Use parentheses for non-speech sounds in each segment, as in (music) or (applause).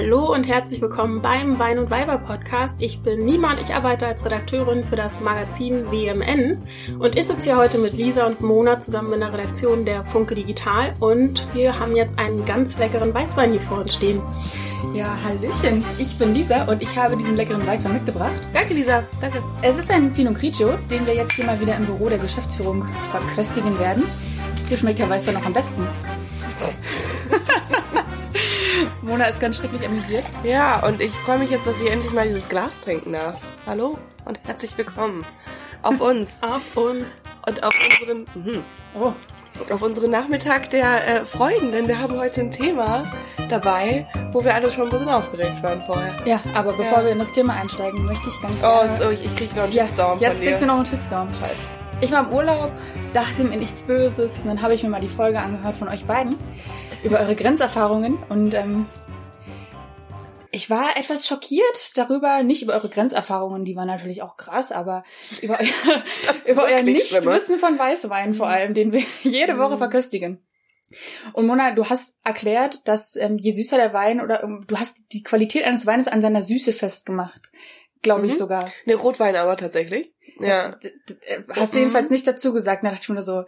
Hallo und herzlich willkommen beim Wein und Weiber Podcast. Ich bin Nima und ich arbeite als Redakteurin für das Magazin WMN und ich sitze hier heute mit Lisa und Mona zusammen in der Redaktion der Funke Digital und wir haben jetzt einen ganz leckeren Weißwein hier vor uns stehen. Ja, Hallöchen. Ich bin Lisa und ich habe diesen leckeren Weißwein mitgebracht. Danke, Lisa. Danke. Es ist ein Pinot Grigio, den wir jetzt hier mal wieder im Büro der Geschäftsführung verköstigen werden. Hier schmeckt der Weißwein noch am besten. Mona ist ganz schrecklich amüsiert. Ja, und ich freue mich jetzt, dass ich endlich mal dieses Glas trinken darf. Hallo und herzlich willkommen auf uns. (laughs) auf uns. Und auf unseren, mhm. oh, auf unseren Nachmittag der äh, Freuden, denn wir haben heute ein Thema dabei, wo wir alle schon ein bisschen aufgeregt waren vorher. Ja, aber bevor ja. wir in das Thema einsteigen, möchte ich ganz Oh, so, ich, ich krieg noch einen Shitstorm ja, Jetzt kriegst du noch einen Shitstorm. Scheiße. Ich war im Urlaub, dachte mir nichts Böses, und dann habe ich mir mal die Folge angehört von euch beiden über eure Grenzerfahrungen und ähm, ich war etwas schockiert darüber, nicht über eure Grenzerfahrungen, die waren natürlich auch krass, aber über (laughs) euer, über euer Nichtwissen von Weißwein vor allem, den wir (laughs) jede Woche mhm. verköstigen. Und Mona, du hast erklärt, dass ähm, je süßer der Wein oder ähm, du hast die Qualität eines Weines an seiner Süße festgemacht, glaube ich mhm. sogar. Ne, Rotwein aber tatsächlich. Ja. Hast du jedenfalls nicht dazu gesagt, da dachte ich mir so,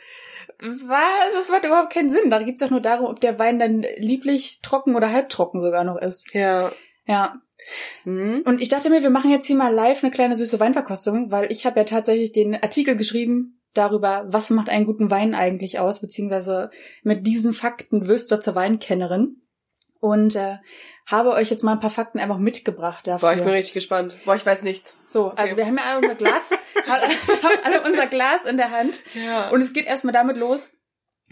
was? Das macht überhaupt keinen Sinn. Da geht's doch nur darum, ob der Wein dann lieblich trocken oder halbtrocken sogar noch ist. Ja. Ja. Mhm. Und ich dachte mir, wir machen jetzt hier mal live eine kleine süße Weinverkostung, weil ich habe ja tatsächlich den Artikel geschrieben darüber, was macht einen guten Wein eigentlich aus, beziehungsweise mit diesen Fakten wirst du zur Weinkennerin. Und äh, habe euch jetzt mal ein paar Fakten einfach mitgebracht dafür. Boah, ich bin richtig gespannt. Boah, ich weiß nichts. So, okay. also wir haben ja alle unser Glas, (laughs) haben alle unser Glas in der Hand. Ja. Und es geht erstmal damit los.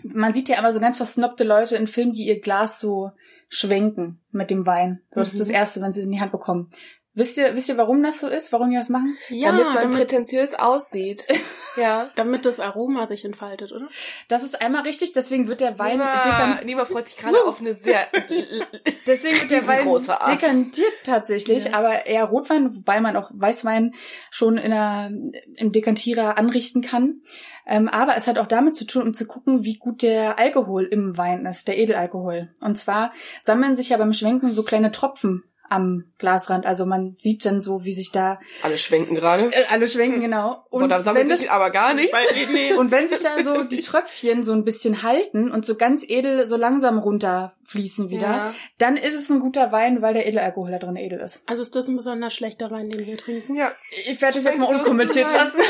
Man sieht ja immer so ganz versnobte Leute in Filmen, die ihr Glas so schwenken mit dem Wein. So, das ist das mhm. Erste, wenn sie es in die Hand bekommen. Wisst ihr, wisst ihr, warum das so ist? Warum die das machen? Ja, damit man damit, prätentiös aussieht. (laughs) ja. Damit das Aroma sich entfaltet, oder? Das ist einmal richtig, deswegen wird der Wein dekantiert. Niemand freut sich gerade auf eine sehr (laughs) (laughs) Deswegen wird der Wein dekantiert tatsächlich, ja. aber eher Rotwein, wobei man auch Weißwein schon in einer, im Dekantierer anrichten kann. Ähm, aber es hat auch damit zu tun, um zu gucken, wie gut der Alkohol im Wein ist, der Edelalkohol. Und zwar sammeln sich ja beim Schwenken so kleine Tropfen am Glasrand. Also man sieht dann so, wie sich da alle schwenken gerade. Äh, alle schwenken genau. Und Oder sammelt sich das, aber gar nicht. und wenn sich da so die Tröpfchen so ein bisschen halten und so ganz edel so langsam runterfließen wieder, ja. dann ist es ein guter Wein, weil der Edelalkohol da drin edel ist. Also ist das ein besonders schlechter Wein, den wir trinken? Ja. Ich werde das jetzt mal unkommentiert lassen.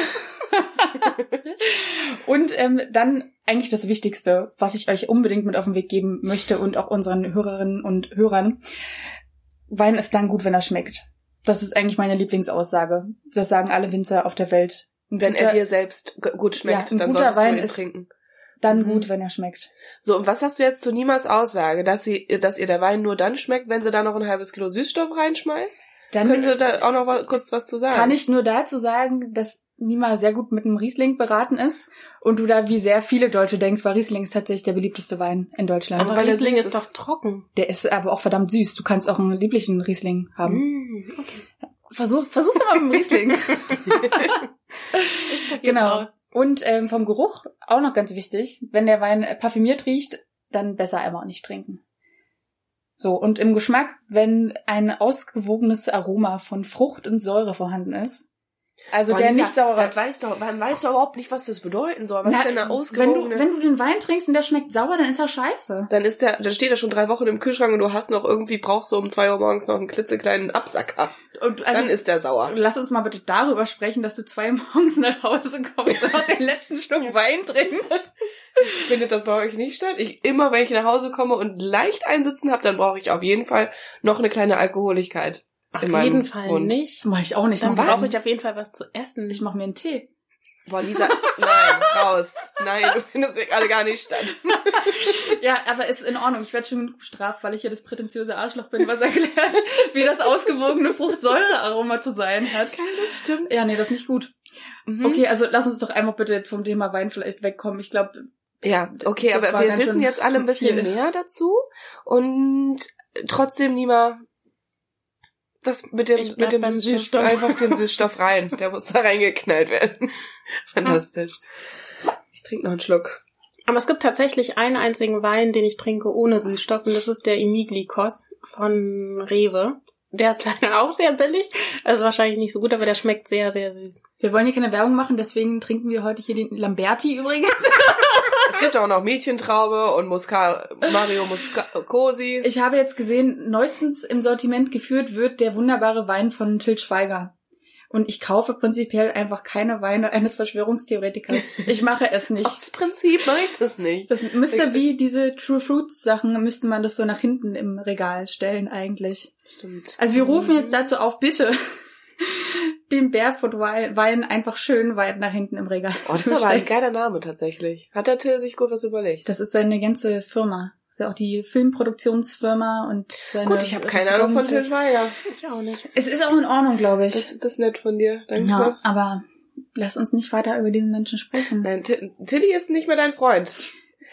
(laughs) und ähm, dann eigentlich das Wichtigste, was ich euch unbedingt mit auf den Weg geben möchte und auch unseren Hörerinnen und Hörern. Wein ist dann gut, wenn er schmeckt. Das ist eigentlich meine Lieblingsaussage. Das sagen alle Winzer auf der Welt. wenn guter, er dir selbst gut schmeckt, ja, dann solltest Wein du ihn trinken. Dann mhm. gut, wenn er schmeckt. So, und was hast du jetzt zu Niemas Aussage, dass sie, dass ihr der Wein nur dann schmeckt, wenn sie da noch ein halbes Kilo Süßstoff reinschmeißt? Dann könnte da auch noch kurz was zu sagen. Kann ich nur dazu sagen, dass Nima sehr gut mit einem Riesling beraten ist und du da wie sehr viele Deutsche denkst, weil Riesling ist tatsächlich der beliebteste Wein in Deutschland. Aber weil Riesling ist, doch trocken. Der ist aber auch verdammt süß. Du kannst auch einen lieblichen Riesling haben. Mm, okay. Versuch, versuch's mal mit dem Riesling. (laughs) genau. Und ähm, vom Geruch auch noch ganz wichtig, wenn der Wein parfümiert riecht, dann besser einfach nicht trinken. So, und im Geschmack, wenn ein ausgewogenes Aroma von Frucht und Säure vorhanden ist, also Boah, der Lisa, nicht saurer. Weiß doch, man weiß doch überhaupt nicht, was das bedeuten soll. Was Na, ist denn ausgewogene... Wenn du, wenn du den Wein trinkst und der schmeckt sauer, dann ist er scheiße. Dann ist der, dann steht er schon drei Wochen im Kühlschrank und du hast noch irgendwie, brauchst du um zwei Uhr morgens noch einen klitzekleinen Absacker. Und also, dann ist der sauer. Lass uns mal bitte darüber sprechen, dass du zwei (laughs) morgens nach Hause kommst und noch den letzten Schluck Wein trinkst. (laughs) Findet das bei euch nicht statt? Ich, immer wenn ich nach Hause komme und leicht einsitzen habe, dann brauche ich auf jeden Fall noch eine kleine Alkoholigkeit. Auf jeden Fall Mund. nicht. Das mache ich auch nicht. Dann brauche ich auf jeden Fall was zu essen. Ich mache mir einen Tee. Boah, Lisa, (laughs) nein, raus. Nein, du findest ja gerade gar nicht statt. (laughs) ja, aber ist in Ordnung. Ich werde schon bestraft, weil ich hier das prätentiöse Arschloch bin, was erklärt, (laughs) wie das ausgewogene Fruchtsäurearoma zu sein hat. Kein, das stimmt. Ja, nee, das ist nicht gut. Mhm. Okay, also lass uns doch einmal bitte jetzt vom Thema Wein vielleicht wegkommen. Ich glaube, ja, okay, aber wir wissen jetzt alle ein bisschen viel. mehr dazu und trotzdem, Nima, das mit dem, mit dem Süßstoff. Einfach den Süßstoff rein. Der muss da reingeknallt werden. (laughs) Fantastisch. Ich trinke noch einen Schluck. Aber es gibt tatsächlich einen einzigen Wein, den ich trinke ohne Süßstoff und das ist der Imiglikos von Rewe. Der ist (laughs) leider auch sehr billig, also wahrscheinlich nicht so gut, aber der schmeckt sehr, sehr süß. Wir wollen hier keine Werbung machen, deswegen trinken wir heute hier den Lamberti übrigens. (laughs) es gibt auch noch Mädchentraube und Musca Mario Muscosi. Ich habe jetzt gesehen, neuestens im Sortiment geführt wird der wunderbare Wein von Til Schweiger. Und ich kaufe prinzipiell einfach keine Weine eines Verschwörungstheoretikers. Ich mache es nicht. Aus Prinzip mache ich das nicht. Das müsste wie diese True Fruits Sachen, müsste man das so nach hinten im Regal stellen eigentlich. Stimmt. Also wir rufen jetzt dazu auf, bitte den Barefoot Wein einfach schön weit nach hinten im Regal. Oh, das ist aber ein geiler Name tatsächlich. Hat der Till sich gut was überlegt. Das ist seine ganze Firma ist ja auch die Filmproduktionsfirma und seine. Gut, ich habe keine Ahnung von Til Schweiger. Ich auch nicht. Es ist auch in Ordnung, glaube ich. Das, das ist nett von dir. Danke. Genau, aber lass uns nicht weiter über diesen Menschen sprechen. Nein, Tilly ist nicht mehr dein Freund.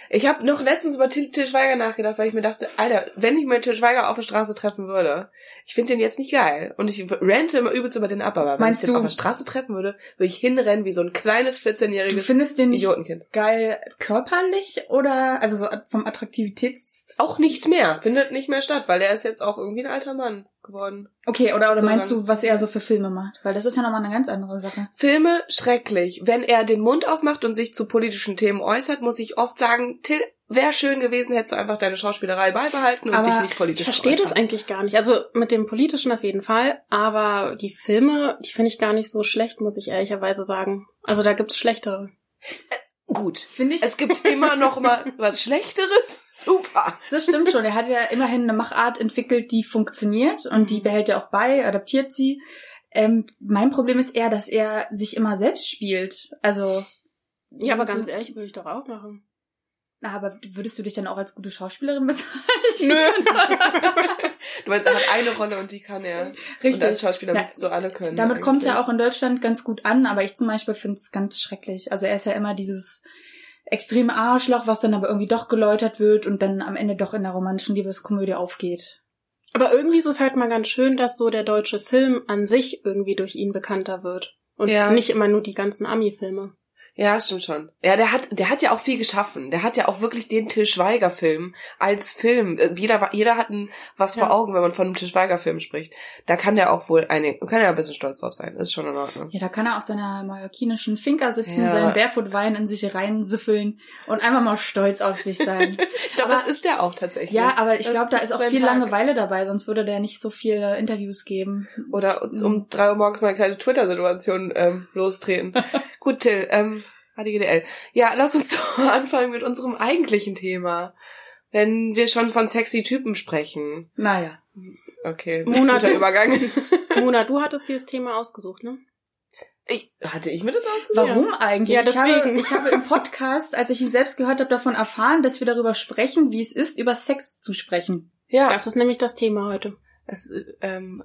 Ich habe noch letztens über Til, Til Schweiger nachgedacht, weil ich mir dachte, Alter, wenn ich mal Til Schweiger auf der Straße treffen würde, ich finde den jetzt nicht geil. Und ich rente immer übelst über den ab, aber wenn Meinst ich den du? auf der Straße treffen würde, würde ich hinrennen wie so ein kleines 14-jähriges Du findest den Idiotenkind. geil körperlich oder also so vom Attraktivitäts... Auch nicht mehr. Findet nicht mehr statt, weil er ist jetzt auch irgendwie ein alter Mann geworden. Okay, oder, oder so meinst du, was er so für Filme macht? Weil das ist ja nochmal eine ganz andere Sache. Filme schrecklich. Wenn er den Mund aufmacht und sich zu politischen Themen äußert, muss ich oft sagen, Till, wäre schön gewesen, hättest du einfach deine Schauspielerei beibehalten und aber dich nicht politisch Ich verstehe das eigentlich gar nicht. Also mit dem Politischen auf jeden Fall, aber die Filme, die finde ich gar nicht so schlecht, muss ich ehrlicherweise sagen. Also da gibt's schlechtere. Äh, gut, finde ich. Es gibt immer noch mal (laughs) was Schlechteres. Super. Das stimmt schon. Er hat ja immerhin eine Machart entwickelt, die funktioniert und die behält er auch bei, adaptiert sie. Ähm, mein Problem ist eher, dass er sich immer selbst spielt. Also. Ja, aber ganz so ehrlich, würde ich doch auch machen. Na, aber würdest du dich dann auch als gute Schauspielerin bezeichnen? Nö. (laughs) du meinst, er hat eine Rolle und die kann er. Richtig. Und als Schauspieler ja, müsstest du alle können. Damit eigentlich. kommt er auch in Deutschland ganz gut an, aber ich zum Beispiel finde es ganz schrecklich. Also er ist ja immer dieses extreme Arschloch, was dann aber irgendwie doch geläutert wird und dann am Ende doch in der romantischen Liebeskomödie aufgeht. Aber irgendwie ist es halt mal ganz schön, dass so der deutsche Film an sich irgendwie durch ihn bekannter wird. Und ja. nicht immer nur die ganzen Ami-Filme. Ja, stimmt schon. Ja, der hat, der hat ja auch viel geschaffen. Der hat ja auch wirklich den Til Schweiger Film als Film. Äh, jeder, jeder hat ein, was vor Augen, wenn man von einem Til Schweiger Film spricht. Da kann der auch wohl eine, kann er ein bisschen stolz drauf sein. Ist schon in Ordnung. Ja, da kann er auf seiner mallorquinischen Finca sitzen, ja. seinen Barefoot-Wein in sich reinsüffeln und einfach mal stolz auf sich sein. (laughs) ich glaube, das ist der auch tatsächlich. Ja, aber ich glaube, da ist auch viel Tag. Langeweile dabei, sonst würde der nicht so viele Interviews geben. Oder um drei Uhr morgens mal eine kleine Twitter-Situation ähm, lostreten. (laughs) Gut, Till, ähm, HDGDL. Ja, lass uns (laughs) doch anfangen mit unserem eigentlichen Thema. Wenn wir schon von sexy Typen sprechen. Naja. Okay, (laughs) guter Übergang. (laughs) Mona, du hattest dieses Thema ausgesucht, ne? Ich, hatte ich mir das ausgesucht? Warum eigentlich? Ja, deswegen. Ich habe, ich habe im Podcast, als ich ihn selbst gehört habe, davon erfahren, dass wir darüber sprechen, wie es ist, über Sex zu sprechen. Ja. Das ist nämlich das Thema heute. Es, ähm,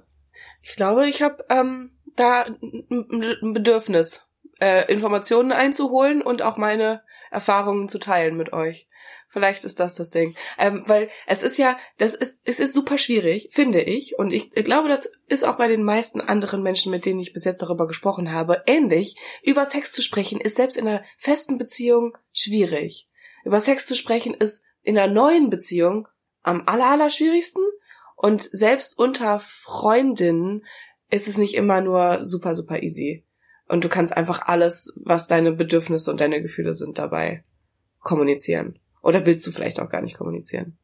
ich glaube, ich habe ähm, da ein Bedürfnis äh, Informationen einzuholen und auch meine Erfahrungen zu teilen mit euch. Vielleicht ist das das Ding. Ähm, weil es ist ja, das ist, es ist super schwierig, finde ich. Und ich, glaube, das ist auch bei den meisten anderen Menschen, mit denen ich bis jetzt darüber gesprochen habe, ähnlich. Über Sex zu sprechen ist selbst in einer festen Beziehung schwierig. Über Sex zu sprechen ist in einer neuen Beziehung am aller, aller schwierigsten. Und selbst unter Freundinnen ist es nicht immer nur super, super easy. Und du kannst einfach alles, was deine Bedürfnisse und deine Gefühle sind, dabei kommunizieren. Oder willst du vielleicht auch gar nicht kommunizieren?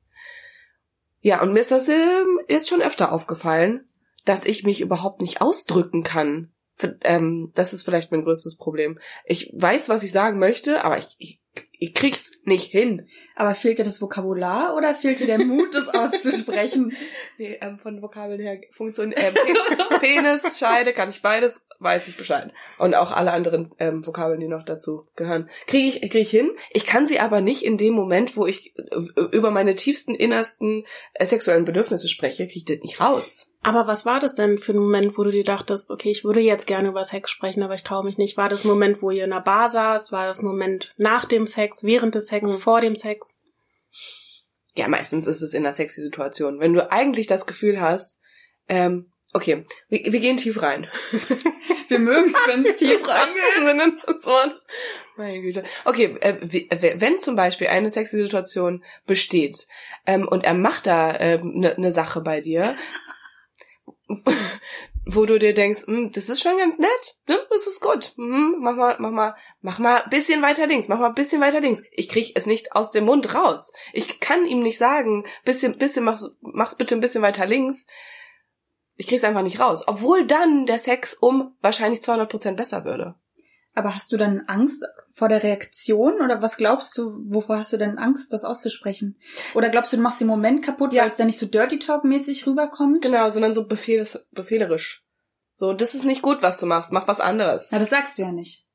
Ja, und mir ist das ähm, jetzt schon öfter aufgefallen, dass ich mich überhaupt nicht ausdrücken kann. Ähm, das ist vielleicht mein größtes Problem. Ich weiß, was ich sagen möchte, aber ich, ich ich krieg's nicht hin. Aber fehlt dir das Vokabular oder fehlt dir der Mut, das auszusprechen? (laughs) nee, ähm, von Vokabeln her funktioniert (laughs) ähm, Penis, Scheide, kann ich beides, weiß ich Bescheid. Und auch alle anderen ähm, Vokabeln, die noch dazu gehören. Kriege ich, krieg ich hin. Ich kann sie aber nicht in dem Moment, wo ich äh, über meine tiefsten, innersten äh, sexuellen Bedürfnisse spreche, kriege ich das nicht raus. Aber was war das denn für ein Moment, wo du dir dachtest, okay, ich würde jetzt gerne über Sex sprechen, aber ich traue mich nicht? War das ein Moment, wo ihr in der Bar saß? War das ein Moment nach dem Sex, während des Sex, mhm. vor dem Sex? Ja, meistens ist es in einer sexy Situation. Wenn du eigentlich das Gefühl hast, ähm, okay, wir, wir gehen tief rein. (laughs) wir mögen es, wenn es tief reingeht. (laughs) Meine Güte. Okay, äh, äh, wenn zum Beispiel eine sexy Situation besteht ähm, und er macht da eine äh, ne, ne Sache bei dir, wo du dir denkst, hm, das ist schon ganz nett, ne? das ist gut. Hm, mach mal, mach mal, mach mal bisschen weiter links, mach mal bisschen weiter links. Ich krieg es nicht aus dem Mund raus. Ich kann ihm nicht sagen, bisschen, bisschen, mach's, mach's bitte ein bisschen weiter links. Ich krieg's einfach nicht raus. Obwohl dann der Sex um wahrscheinlich 200 Prozent besser würde. Aber hast du dann Angst vor der Reaktion oder was glaubst du, wovor hast du denn Angst, das auszusprechen? Oder glaubst du, du machst den Moment kaputt, ja. weil es dann nicht so Dirty Talk mäßig rüberkommt? Genau, sondern so befehles, befehlerisch. So, das ist nicht gut, was du machst, mach was anderes. Ja, das sagst du ja nicht.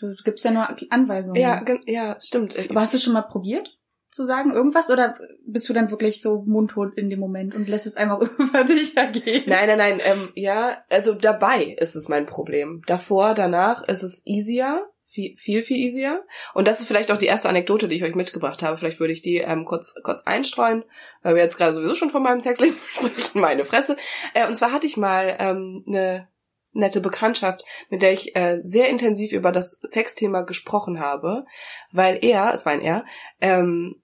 Du, du gibst ja nur Anweisungen. Ja, ja, stimmt. Aber hast du schon mal probiert? Zu sagen, irgendwas? Oder bist du dann wirklich so mundtot in dem Moment und lässt es einfach (laughs) über dich ergehen? Nein, nein, nein. Ähm, ja, also dabei ist es mein Problem. Davor, danach ist es easier. Viel, viel, viel easier. Und das ist vielleicht auch die erste Anekdote, die ich euch mitgebracht habe. Vielleicht würde ich die ähm, kurz, kurz einstreuen, weil wir jetzt gerade sowieso schon von meinem Sexleben (laughs) sprechen. Meine Fresse. Äh, und zwar hatte ich mal ähm, eine nette Bekanntschaft, mit der ich äh, sehr intensiv über das Sexthema gesprochen habe, weil er, es war ein er, ähm,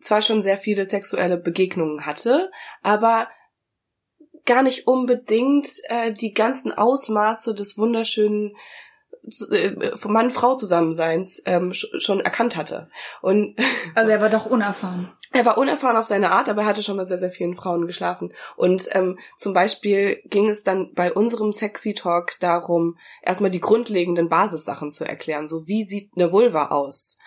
zwar schon sehr viele sexuelle Begegnungen hatte, aber gar nicht unbedingt äh, die ganzen Ausmaße des wunderschönen äh, Mann-Frau-Zusammenseins ähm, schon erkannt hatte. Und (laughs) also er war doch unerfahren. Er war unerfahren auf seine Art, aber er hatte schon mit sehr, sehr vielen Frauen geschlafen. Und ähm, zum Beispiel ging es dann bei unserem Sexy Talk darum, erstmal die grundlegenden Basissachen zu erklären. So, wie sieht eine Vulva aus?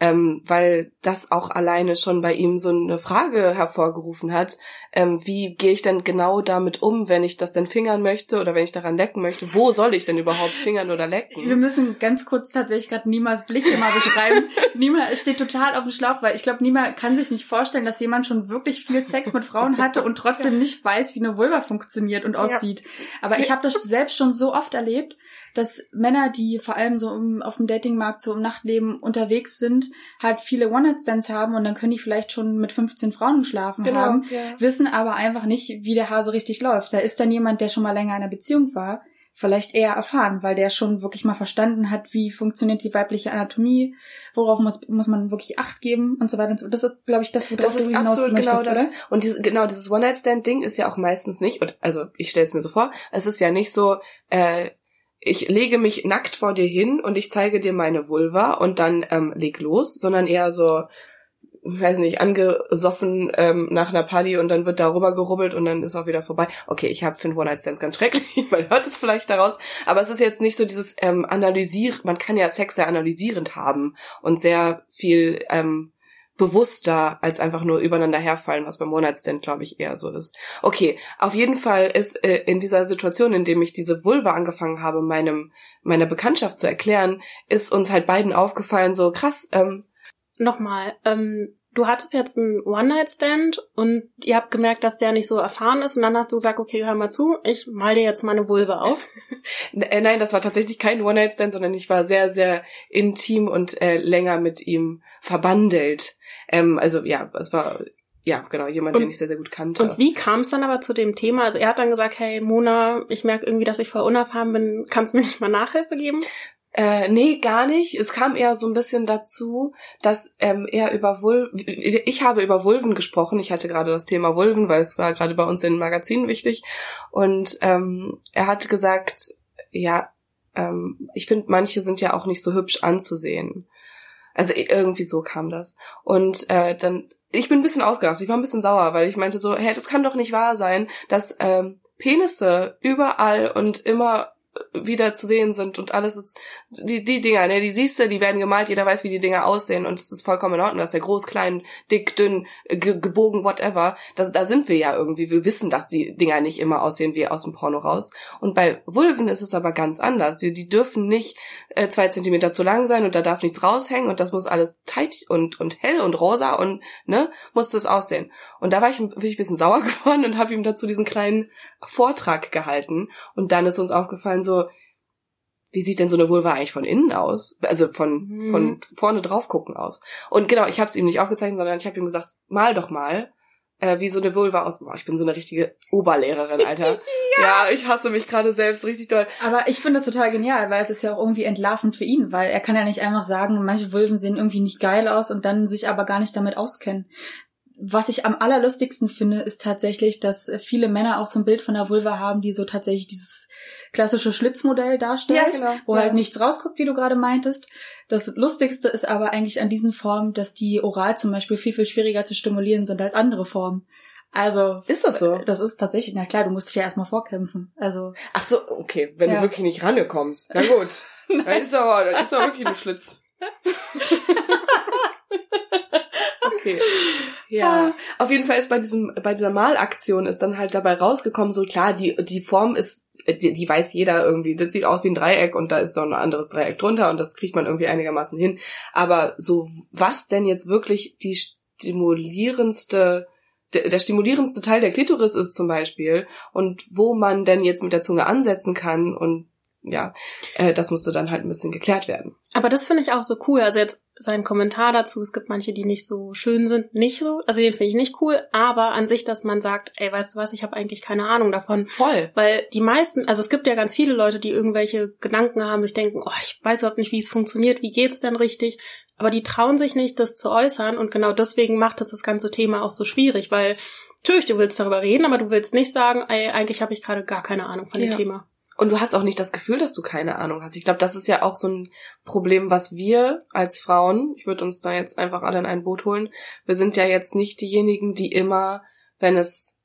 Ähm, weil das auch alleine schon bei ihm so eine Frage hervorgerufen hat, ähm, wie gehe ich denn genau damit um, wenn ich das denn fingern möchte oder wenn ich daran lecken möchte, wo soll ich denn überhaupt fingern oder lecken? Wir müssen ganz kurz tatsächlich gerade Nimas Blick immer beschreiben. (laughs) Nima steht total auf dem Schlauch, weil ich glaube, Nima kann sich nicht vorstellen, dass jemand schon wirklich viel Sex mit Frauen hatte und trotzdem nicht weiß, wie eine Vulva funktioniert und aussieht. Aber ich habe das selbst schon so oft erlebt, dass Männer, die vor allem so im, auf dem Datingmarkt so im Nachtleben unterwegs sind, halt viele One-Night-Stands haben und dann können die vielleicht schon mit 15 Frauen geschlafen genau, haben, ja. wissen aber einfach nicht, wie der Hase richtig läuft. Da ist dann jemand, der schon mal länger in einer Beziehung war, vielleicht eher erfahren, weil der schon wirklich mal verstanden hat, wie funktioniert die weibliche Anatomie, worauf muss, muss man wirklich Acht geben und so weiter und so. Das ist, glaube ich, das, worauf das du hinaus absolut möchtest, genau das. Oder? Und diese, genau dieses One-Night-Stand-Ding ist ja auch meistens nicht, und, also ich stelle es mir so vor, es ist ja nicht so, äh, ich lege mich nackt vor dir hin und ich zeige dir meine Vulva und dann ähm, leg los, sondern eher so, weiß nicht, angesoffen ähm, nach einer Party und dann wird darüber gerubbelt und dann ist auch wieder vorbei. Okay, ich habe Finn One-Night-Stands ganz schrecklich, (laughs) man hört es vielleicht daraus, aber es ist jetzt nicht so dieses ähm, analysieren, man kann ja Sex sehr analysierend haben und sehr viel ähm, bewusster als einfach nur übereinander herfallen, was beim One-Night-Stand, glaube ich, eher so ist. Okay, auf jeden Fall ist äh, in dieser Situation, in dem ich diese Vulva angefangen habe, meinem meiner Bekanntschaft zu erklären, ist uns halt beiden aufgefallen, so krass. Ähm, Nochmal, ähm, du hattest jetzt einen One-Night-Stand und ihr habt gemerkt, dass der nicht so erfahren ist und dann hast du gesagt, okay, hör mal zu, ich mal dir jetzt meine Vulva auf. (laughs) Äh, nein, das war tatsächlich kein One-Night-Stand, sondern ich war sehr, sehr intim und äh, länger mit ihm verbandelt. Ähm, also ja, es war ja, genau, jemand, und, den ich sehr, sehr gut kannte. Und wie kam es dann aber zu dem Thema? Also er hat dann gesagt, hey Mona, ich merke irgendwie, dass ich voll unerfahren bin, kannst du mir nicht mal Nachhilfe geben? Äh, nee, gar nicht. Es kam eher so ein bisschen dazu, dass ähm, er über Vulven, ich habe über Vulven gesprochen. Ich hatte gerade das Thema Vulven, weil es war gerade bei uns in den Magazinen wichtig. Und ähm, er hat gesagt, ja, ähm, ich finde, manche sind ja auch nicht so hübsch anzusehen. Also irgendwie so kam das. Und äh, dann, ich bin ein bisschen ausgerastet, ich war ein bisschen sauer, weil ich meinte so, hey, das kann doch nicht wahr sein, dass ähm, Penisse überall und immer wieder zu sehen sind und alles ist die die Dinger, ne, die siehst du, die werden gemalt, jeder weiß, wie die Dinger aussehen und es ist vollkommen in Ordnung, dass der groß, klein, dick, dünn, ge gebogen, whatever. Da, da sind wir ja irgendwie, wir wissen, dass die Dinger nicht immer aussehen wie aus dem Porno raus. Und bei Vulven ist es aber ganz anders. Die, die dürfen nicht äh, zwei Zentimeter zu lang sein und da darf nichts raushängen und das muss alles tight und und hell und rosa und ne muss das aussehen. Und da war ich, bin ich ein bisschen sauer (laughs) geworden und habe ihm dazu diesen kleinen Vortrag gehalten. Und dann ist uns aufgefallen, so, wie sieht denn so eine Vulva eigentlich von innen aus? Also von, mhm. von vorne drauf gucken aus. Und genau, ich habe es ihm nicht aufgezeichnet, sondern ich habe ihm gesagt, mal doch mal, äh, wie so eine Vulva aus. Boah, ich bin so eine richtige Oberlehrerin, Alter. (laughs) ja. ja. ich hasse mich gerade selbst richtig doll. Aber ich finde das total genial, weil es ist ja auch irgendwie entlarvend für ihn, weil er kann ja nicht einfach sagen, manche Vulven sehen irgendwie nicht geil aus und dann sich aber gar nicht damit auskennen. Was ich am allerlustigsten finde, ist tatsächlich, dass viele Männer auch so ein Bild von der Vulva haben, die so tatsächlich dieses klassische Schlitzmodell darstellt, ja, genau. wo ja. halt nichts rausguckt, wie du gerade meintest. Das Lustigste ist aber eigentlich an diesen Formen, dass die oral zum Beispiel viel, viel schwieriger zu stimulieren sind als andere Formen. Also. Ist das so? Das ist tatsächlich, na klar, du musst dich ja erstmal vorkämpfen. Also. Ach so, okay, wenn ja. du wirklich nicht rankommst. Na gut. (laughs) dann ist aber, dann ist aber wirklich ein Schlitz. (laughs) okay. (laughs) Ja. Auf jeden Fall ist bei diesem, bei dieser Malaktion ist dann halt dabei rausgekommen, so klar, die, die Form ist, die, die weiß jeder irgendwie. Das sieht aus wie ein Dreieck und da ist so ein anderes Dreieck drunter und das kriegt man irgendwie einigermaßen hin. Aber so, was denn jetzt wirklich die stimulierendste der, der stimulierendste Teil der Klitoris ist zum Beispiel und wo man denn jetzt mit der Zunge ansetzen kann und ja, äh, das musste dann halt ein bisschen geklärt werden. Aber das finde ich auch so cool. Also jetzt sein Kommentar dazu, es gibt manche, die nicht so schön sind, nicht so. Also den finde ich nicht cool, aber an sich, dass man sagt, ey, weißt du was, ich habe eigentlich keine Ahnung davon. Voll. Weil die meisten, also es gibt ja ganz viele Leute, die irgendwelche Gedanken haben, sich denken, oh, ich weiß überhaupt nicht, wie es funktioniert, wie geht's denn richtig? Aber die trauen sich nicht, das zu äußern und genau deswegen macht das das ganze Thema auch so schwierig, weil natürlich, du willst darüber reden, aber du willst nicht sagen, ey, eigentlich habe ich gerade gar keine Ahnung von dem ja. Thema. Und du hast auch nicht das Gefühl, dass du keine Ahnung hast. Ich glaube, das ist ja auch so ein Problem, was wir als Frauen, ich würde uns da jetzt einfach alle in ein Boot holen, wir sind ja jetzt nicht diejenigen, die immer, wenn es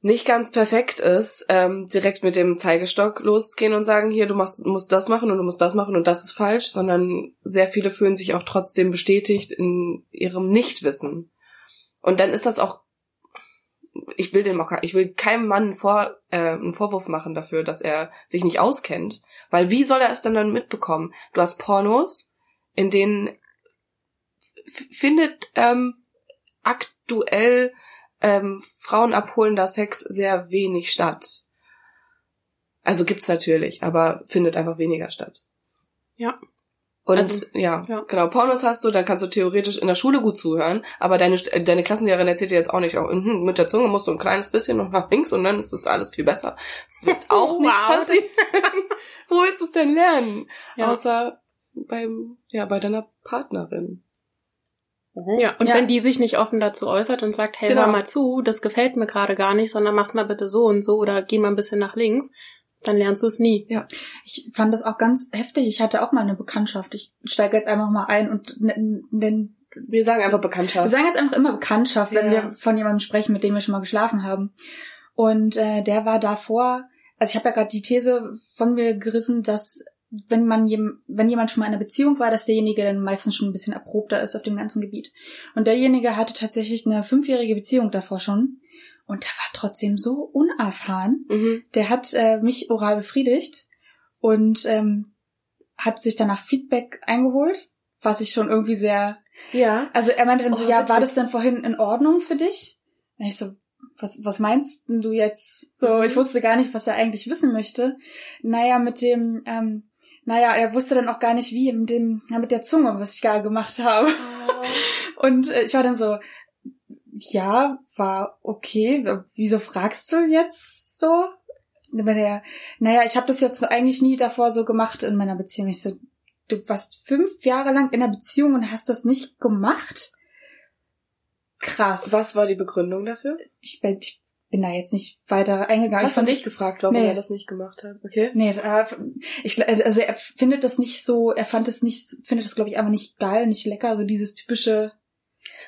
nicht ganz perfekt ist, ähm, direkt mit dem Zeigestock losgehen und sagen, hier, du machst, musst das machen und du musst das machen und das ist falsch, sondern sehr viele fühlen sich auch trotzdem bestätigt in ihrem Nichtwissen. Und dann ist das auch ich will dem auch, ich will keinem Mann vor, äh, einen Vorwurf machen dafür, dass er sich nicht auskennt. Weil wie soll er es denn dann mitbekommen? Du hast Pornos, in denen findet ähm, aktuell ähm, frauenabholender Sex sehr wenig statt. Also gibt's natürlich, aber findet einfach weniger statt. Ja. Und also, ja, ja, genau, Pornos hast du, dann kannst du theoretisch in der Schule gut zuhören, aber deine, deine Klassenlehrerin erzählt dir jetzt auch nicht, auch, hm, mit der Zunge musst du ein kleines bisschen noch nach links und dann ist das alles viel besser. Wird (laughs) auch nicht wow. passieren. (laughs) Wo willst du es denn lernen? Ja. Außer beim, ja, bei deiner Partnerin. Mhm. Ja, und ja. wenn die sich nicht offen dazu äußert und sagt, hey, genau. hör mal zu, das gefällt mir gerade gar nicht, sondern mach's mal bitte so und so oder geh mal ein bisschen nach links, dann lernst du es nie. Ja. Ich fand das auch ganz heftig. Ich hatte auch mal eine Bekanntschaft. Ich steige jetzt einfach mal ein und denn wir sagen einfach Bekanntschaft. Wir sagen jetzt einfach immer Bekanntschaft, wenn ja. wir von jemandem sprechen, mit dem wir schon mal geschlafen haben. Und äh, der war davor, also ich habe ja gerade die These von mir gerissen, dass wenn man jem, wenn jemand schon mal in einer Beziehung war, dass derjenige dann meistens schon ein bisschen erprobter ist auf dem ganzen Gebiet. Und derjenige hatte tatsächlich eine fünfjährige Beziehung davor schon und der war trotzdem so unerfahren. Mhm. Der hat äh, mich oral befriedigt und ähm, hat sich danach Feedback eingeholt, was ich schon irgendwie sehr. Ja. Also er meinte dann so, oh, ja, war das denn vorhin in Ordnung für dich? Und ich so, was, was meinst du jetzt? So, ich wusste gar nicht, was er eigentlich wissen möchte. Naja, mit dem, ähm, naja, er wusste dann auch gar nicht, wie, mit dem, ja, mit der Zunge, was ich gerade gemacht habe. Oh. (laughs) Und äh, ich war dann so, ja, war okay. Wieso fragst du jetzt so? Der, naja, ich habe das jetzt eigentlich nie davor so gemacht in meiner Beziehung. Ich so, du warst fünf Jahre lang in einer Beziehung und hast das nicht gemacht? Krass. Was war die Begründung dafür? Ich, ich bin da jetzt nicht weiter eingegangen. Hast du nicht gefragt, warum nee. er das nicht gemacht hat? Okay. Nee, ich, also er findet das nicht so, er fand es nicht, findet das glaube ich einfach nicht geil, nicht lecker, so dieses typische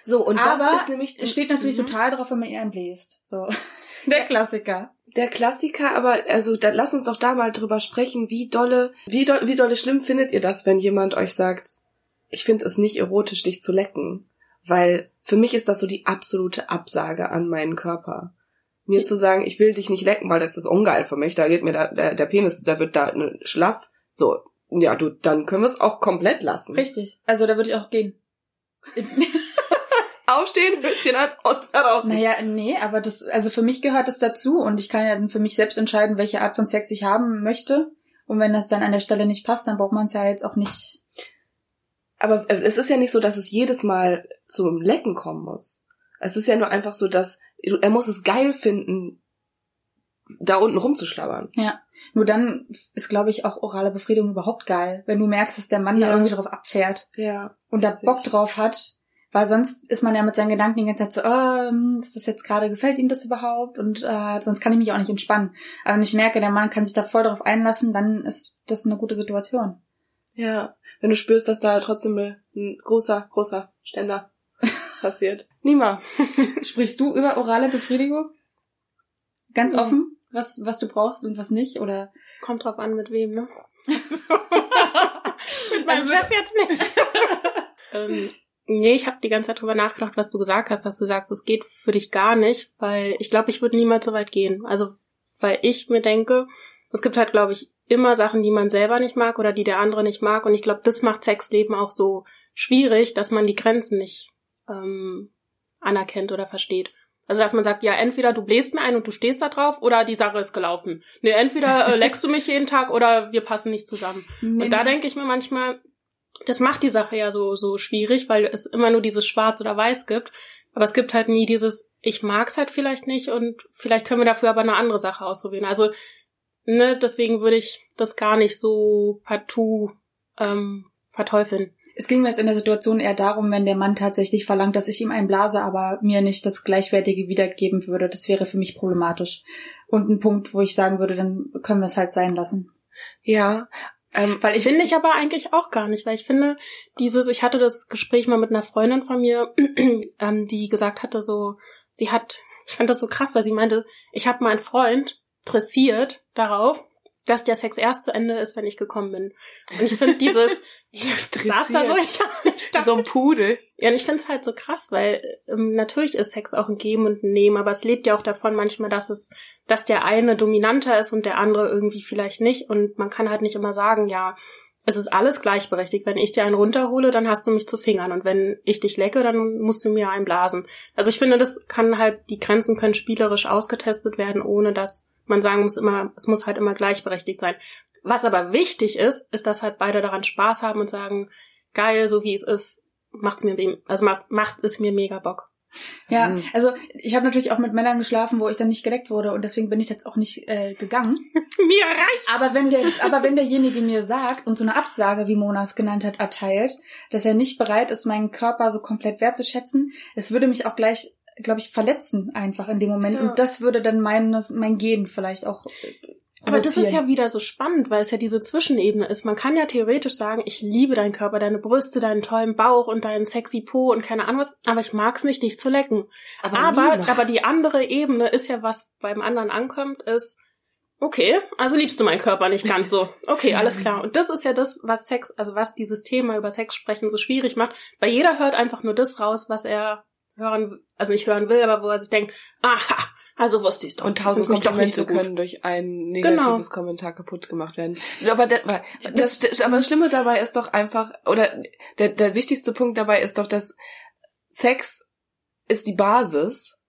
so, und Aber das ist nämlich. steht natürlich mhm. total drauf, wenn man ihr bläst. So. (laughs) Der Klassiker. Der Klassiker, aber also da, lass uns doch da mal drüber sprechen, wie dolle, wie, do, wie dolle schlimm findet ihr das, wenn jemand euch sagt, ich finde es nicht erotisch, dich zu lecken. Weil für mich ist das so die absolute Absage an meinen Körper. Mir zu sagen, ich will dich nicht lecken, weil das ist ungeil für mich, da geht mir da, der, der Penis, da wird da ne, schlaff. So, ja, du, dann können wir es auch komplett lassen. Richtig. Also da würde ich auch gehen. (laughs) aufstehen, Höschen an und heraus. Naja, nee, aber das, also für mich gehört das dazu und ich kann ja dann für mich selbst entscheiden, welche Art von Sex ich haben möchte. Und wenn das dann an der Stelle nicht passt, dann braucht man es ja jetzt auch nicht. Aber äh, es ist ja nicht so, dass es jedes Mal zum Lecken kommen muss. Es ist ja nur einfach so, dass er muss es geil finden, da unten rumzuschlabbern. Ja. Nur dann ist, glaube ich, auch orale Befriedigung überhaupt geil, wenn du merkst, dass der Mann Ja. da irgendwie drauf abfährt Ja. und da. Bock drauf hat. Weil sonst ist man ja mit seinen Gedanken die ganze Zeit so, ähm, ist das jetzt gerade, gefällt ihm das überhaupt? Und äh, sonst kann ich mich auch nicht entspannen. Aber wenn ich merke, der Mann kann sich da voll drauf einlassen, dann ist das eine gute Situation. Ja. Wenn du spürst, dass da trotzdem ein großer, großer Ständer (laughs) passiert. Nima. (laughs) Sprichst du über orale Befriedigung? Ganz Mhm. offen, was, was du brauchst und was nicht? Oder Kommt drauf an, mit wem, ne? (laughs) mit meinem Also- Chef jetzt nicht. ähm, nee, ich habe die ganze Zeit drüber nachgedacht, was du gesagt hast, dass du sagst, es geht für dich gar nicht, weil ich glaube, ich würde niemals so weit gehen. Also, weil ich mir denke, es gibt halt, glaube ich, immer Sachen, die man selber nicht mag oder die der andere nicht mag. Und ich glaube, das macht Sexleben auch so schwierig, dass man die Grenzen nicht ähm, anerkennt oder versteht. Also dass man sagt, ja, entweder du bläst mir ein und du stehst da drauf oder die Sache ist gelaufen. Nee, entweder äh, leckst du mich jeden Tag oder wir passen nicht zusammen. Und da denke ich mir manchmal, das macht die Sache ja so, so schwierig, weil es immer nur dieses Schwarz oder Weiß gibt. Aber es gibt halt nie dieses, ich mag's halt vielleicht nicht und vielleicht können wir dafür aber eine andere Sache ausprobieren. Also, ne, deswegen würde ich das gar nicht so partout ähm, verteufeln. Es ging mir jetzt in der Situation eher darum, wenn der Mann tatsächlich verlangt, dass ich ihm einblase, aber mir nicht das Gleichwertige wiedergeben würde. Das wäre für mich problematisch. Und ein Punkt, wo ich sagen würde, dann können wir es halt sein lassen. Ja. Ähm, Weil ich finde ich aber eigentlich auch gar nicht, weil ich finde, dieses, ich hatte das Gespräch mal mit einer Freundin von mir, (clears throat) ähm, die gesagt hatte, so, sie hat, ich fand das so krass, weil sie meinte, ich habe meinen Freund dressiert darauf, dass der Sex erst zu Ende ist, wenn ich gekommen bin. Und ich finde dieses, (laughs) ich saß da so, ich hab's nicht so ein Pudel. ja, und ich finde es halt so krass, weil ähm, natürlich ist Sex auch ein Geben und ein Nehmen, aber es lebt ja auch davon manchmal, dass es, dass der eine dominanter ist und der andere irgendwie vielleicht nicht. Und man kann halt nicht immer sagen, ja, es ist alles gleichberechtigt. Wenn ich dir einen runterhole, dann hast du mich zu Fingern. Und wenn ich dich lecke, dann musst du mir einen blasen. Also ich finde, das kann halt, die Grenzen können spielerisch ausgetestet werden, ohne dass man sagen muss immer, es muss halt immer gleichberechtigt sein. Was aber wichtig ist, ist, dass halt beide daran Spaß haben und sagen, geil, so wie es ist, macht's mir, also macht, macht es mir mega Bock. Ja, Mhm. also ich habe natürlich auch mit Männern geschlafen, wo ich dann nicht geleckt wurde und deswegen bin ich jetzt auch nicht äh, gegangen. (laughs) mir reicht. Aber wenn der, aber wenn derjenige mir sagt und so eine Absage, wie Mona es genannt hat, erteilt, dass er nicht bereit ist, meinen Körper so komplett wertzuschätzen, es würde mich auch gleich, glaube ich, verletzen einfach in dem Moment. Ja. Und das würde dann meines, mein Gehen vielleicht auch. Aber das ist ja wieder so spannend, weil es ja diese Zwischenebene ist. Man kann ja theoretisch sagen, ich liebe deinen Körper, deine Brüste, deinen tollen Bauch und deinen sexy Po und keine Ahnung was, aber ich mag's nicht, dich zu lecken. Aber, Nima. aber die andere Ebene ist ja, was beim anderen ankommt, ist, okay, also liebst du meinen Körper nicht ganz so. Okay, alles klar. Und das ist ja das, was Sex, also was dieses Thema über Sex sprechen so schwierig macht, weil jeder hört einfach nur das raus, was er hören, also nicht hören will, aber wo er sich denkt, aha, also wusste ich's doch. Und tausend Komplimente so können durch ein negatives Genau. Kommentar kaputt gemacht werden. Aber, weil- das, das, aber das Schlimme dabei ist doch einfach, oder der, der wichtigste Punkt dabei ist doch, dass Sex ist die Basis,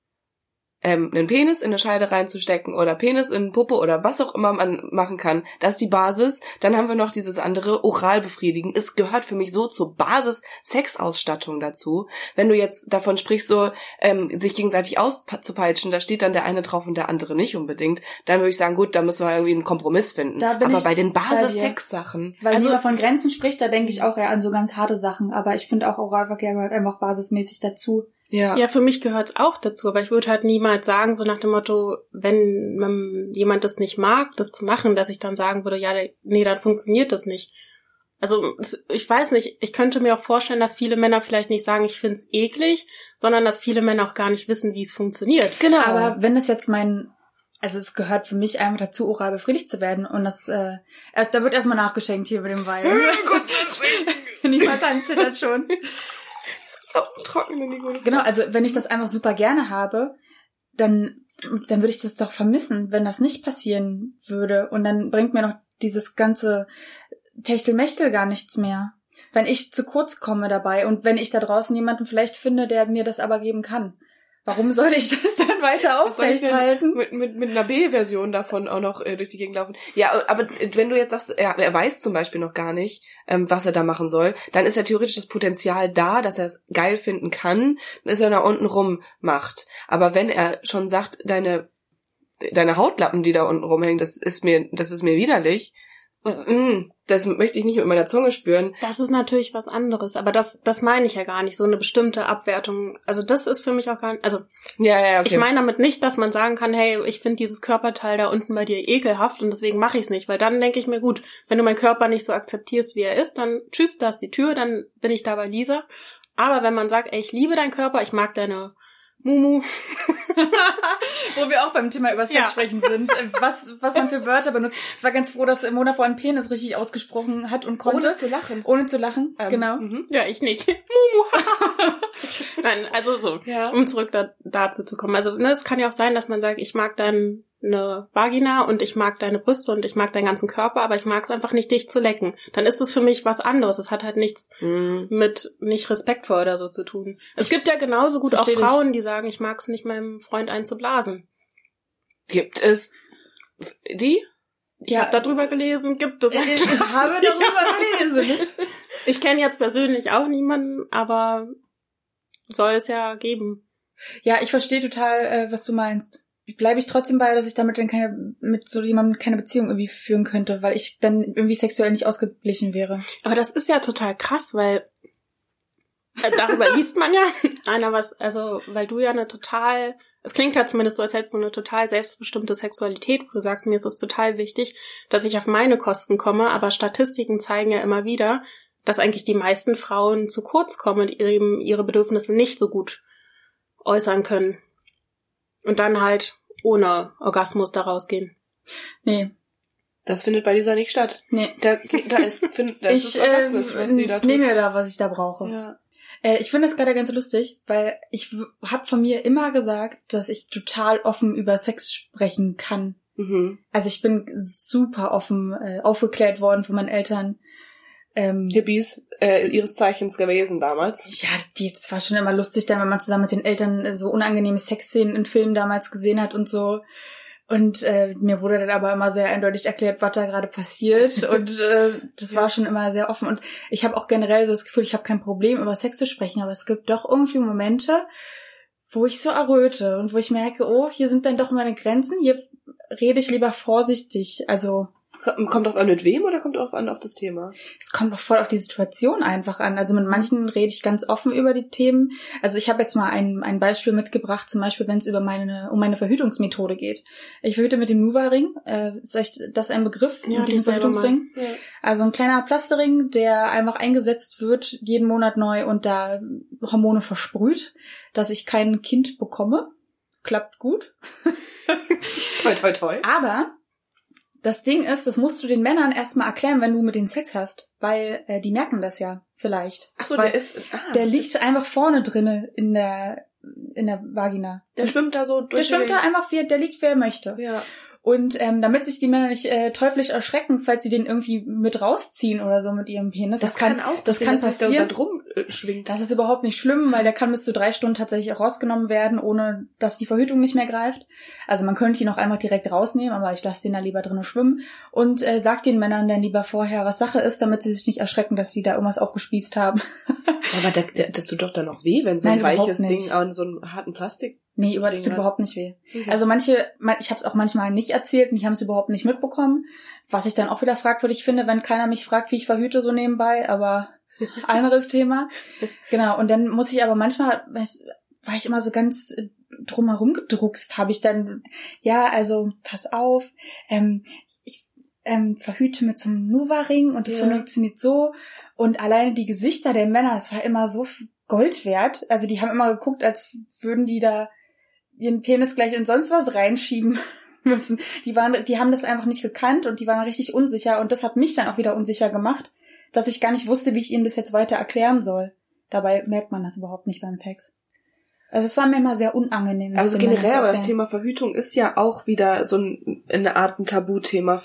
ähm, einen Penis in eine Scheide reinzustecken oder Penis in eine Puppe oder was auch immer man machen kann. Das ist die Basis. Dann haben wir noch dieses andere oral befriedigen. Es gehört für mich so zur Basis Sexausstattung dazu. Wenn du jetzt davon sprichst, so ähm, sich gegenseitig auszupeitschen, da steht dann der eine drauf und der andere nicht unbedingt, dann würde ich sagen, gut, da müssen wir irgendwie einen Kompromiss finden. Da bin Aber ich bei den. Basis-Sex-Sachen. Weil Also- also, von Grenzen spricht, da denke ich auch eher an so ganz harte Sachen. Aber ich finde auch Oralverkehr gehört einfach basismäßig dazu. Ja. Ja, für mich gehört's auch dazu, aber ich würde halt niemals sagen, so nach dem Motto, wenn man, jemand das nicht mag, das zu machen, dass ich dann sagen würde, ja, nee, dann funktioniert das nicht. Also ich weiß nicht, ich könnte mir auch vorstellen, dass viele Männer vielleicht nicht sagen, ich find's eklig, sondern dass viele Männer auch gar nicht wissen, wie es funktioniert. genau. Aber wenn es jetzt mein, also es gehört für mich einfach dazu, oral befriedigt zu werden. Und das, äh, äh, da wird erstmal nachgeschenkt hier über dem Wein. (laughs) Niemals anzittert schon. So trocken in die gute Genau, also wenn ich das einfach super gerne habe, dann, dann würde ich das doch vermissen, wenn das nicht passieren würde. Und dann bringt mir noch dieses ganze Techtelmechtel gar nichts mehr. Wenn ich zu kurz komme dabei und wenn ich da draußen jemanden vielleicht finde, der mir das aber geben kann. Warum soll ich das dann weiter denn aufrechthalten? Mit, mit, mit einer B-Version davon auch noch äh, durch die Gegend laufen. Ja, aber wenn du jetzt sagst, er, er weiß zum Beispiel noch gar nicht, ähm, was er da machen soll, dann ist ja theoretisch das Potenzial da, dass er es geil finden kann, dass er da unten rum macht. Aber wenn er schon sagt, deine, deine Hautlappen, die da unten rumhängen, das ist mir, das ist mir widerlich, das möchte ich nicht mit meiner Zunge spüren. Das ist natürlich was anderes, aber das, das meine ich ja gar nicht, so eine bestimmte Abwertung. Also das ist für mich auch gar nicht, also Ja, ja, okay. ich meine damit nicht, dass man sagen kann, hey, ich finde dieses Körperteil da unten bei dir ekelhaft und deswegen mache ich es nicht, weil dann denke ich mir, gut, wenn du meinen Körper nicht so akzeptierst, wie er ist, dann tschüss, da ist die Tür, dann bin ich da bei Lisa. Aber wenn man sagt, ey, ich liebe deinen Körper, ich mag deine Mumu, (laughs) Wo wir auch beim Thema über Sex Ja. sprechen sind. Äh, Was, was man für Wörter benutzt. Ich war ganz froh, dass Mona vorhin Penis richtig ausgesprochen hat und konnte. ohne zu lachen. Ohne zu lachen, Ähm, genau. mhm. Ja, ich nicht. (laughs) Mumu. (laughs) Nein, also so, Ja. um zurück da, dazu zu kommen. Also ne, es kann ja auch sein, dass man sagt, ich mag deine Vagina und ich mag deine Brüste und ich mag deinen ganzen Körper, aber ich mag es einfach nicht, dich zu lecken. Dann ist es für mich was anderes. Es hat halt nichts Mhm. mit nicht respektvoll oder so zu tun. Es gibt ja genauso gut auch Versteh dich. Frauen, die sagen, ich mag es nicht, meinem Freund einzublasen. Gibt es die? Ich Ja. habe darüber gelesen, gibt es. Ich, ich (laughs) habe darüber (laughs) gelesen. Ich kenne jetzt persönlich auch niemanden, aber soll es ja geben. Ja, ich verstehe total, äh, was du meinst. Bleibe ich trotzdem bei, dass ich damit dann keine, mit so jemandem keine Beziehung irgendwie führen könnte, weil ich dann irgendwie sexuell nicht ausgeglichen wäre. Aber das ist ja total krass, weil äh, darüber (laughs) liest man ja einer was, also weil du ja eine total, es klingt ja zumindest so, als hättest du eine total selbstbestimmte Sexualität, wo du sagst, mir ist es total wichtig, dass ich auf meine Kosten komme, aber Statistiken zeigen ja immer wieder, dass eigentlich die meisten Frauen zu kurz kommen und eben ihre Bedürfnisse nicht so gut äußern können. Und dann halt ohne Orgasmus da rausgehen. Nee, Das findet bei dieser nicht statt. nee. Da, da ist, find, (laughs) das ich ist Orgasmus, was sie da ähm, tut. nehme mir da, was ich da brauche. Ja. Äh, ich finde das gerade ganz lustig, weil ich habe von mir immer gesagt, dass ich total offen über Sex sprechen kann. Mhm. Also ich bin super offen äh, aufgeklärt worden von meinen Eltern. Ähm, Hippies äh, ihres Zeichens gewesen damals. ja, die, das war schon immer lustig, dann, wenn man zusammen mit den Eltern äh, so unangenehme Sexszenen in Filmen damals gesehen hat und so. Und äh, mir wurde dann aber immer sehr eindeutig erklärt, was da gerade passiert. (laughs) Und äh, das war schon immer sehr offen. Und ich habe auch generell so das Gefühl, ich habe kein Problem, über Sex zu sprechen, aber es gibt doch irgendwie Momente, wo ich so erröte und wo ich merke, oh, hier sind dann doch meine Grenzen, hier rede ich lieber vorsichtig. Also Kommt drauf an mit wem oder kommt drauf an auf das Thema? es kommt doch voll auf die Situation einfach an. Also mit manchen rede ich ganz offen über die Themen. Also ich habe jetzt mal ein, ein Beispiel mitgebracht, zum Beispiel, wenn es über meine, um meine Verhütungsmethode geht. Ich verhüte mit dem Nuva-Ring. Äh, ist euch das ein Begriff? Ja, mal. Verhütungsring? Ja. Also ein kleiner Plastering, der einfach eingesetzt wird, jeden Monat neu und da Hormone versprüht, dass ich kein Kind bekomme. Klappt gut. Toi, toi, toi. Aber das Ding ist, das musst du den Männern erstmal erklären, wenn du mit denen Sex hast, weil äh, die merken das ja vielleicht. Ach so, weil der ist, ah, der liegt einfach vorne drinne in der in der Vagina. der schwimmt da so durch. Der schwimmt da einfach, wie der liegt, wer möchte. Ja. Und ähm, damit sich die Männer nicht äh, teuflisch erschrecken, falls sie den irgendwie mit rausziehen oder so mit ihrem Penis, Das, kann, auch, das kann passieren. Da, da drum äh, schwingt. Das ist überhaupt nicht schlimm, weil der kann bis zu drei Stunden tatsächlich auch rausgenommen werden, ohne dass die Verhütung nicht mehr greift. Also man könnte ihn auch einfach direkt rausnehmen, aber ich lasse den da lieber drinnen schwimmen und äh, sag den Männern dann lieber vorher, was Sache ist, damit sie sich nicht erschrecken, dass sie da irgendwas aufgespießt haben. Aber der, das tut doch dann noch weh, wenn so Nein, ein weiches überhaupt nicht. Ding an so einem harten Plastik. Nee, über das tut überhaupt nicht weh. Okay. Also manche, man- ich habe es auch manchmal nicht erzählt und die haben es überhaupt nicht mitbekommen, was ich dann auch wieder fragwürdig finde, wenn keiner mich fragt, wie ich verhüte so nebenbei, aber (laughs) anderes Thema. Genau, und dann muss ich aber manchmal, weiß- war ich immer so ganz äh, drumherum gedruckst, habe ich dann, ja, also pass auf, ähm, ich ähm, verhüte mit so einem Nuva-Ring und das Ja. funktioniert so und alleine die Gesichter der Männer, das war immer so Gold wert. Also die haben immer geguckt, als würden die da ihren Penis gleich in sonst was reinschieben (laughs) müssen. Die waren, die haben das einfach nicht gekannt und die waren richtig unsicher und das hat mich dann auch wieder unsicher gemacht, dass ich gar nicht wusste, wie ich ihnen das jetzt weiter erklären soll. Dabei merkt man das überhaupt nicht beim Sex. Also es war mir immer sehr unangenehm. Also generell, aber das. Thema Verhütung ist ja auch wieder so ein, eine Art ein Tabuthema.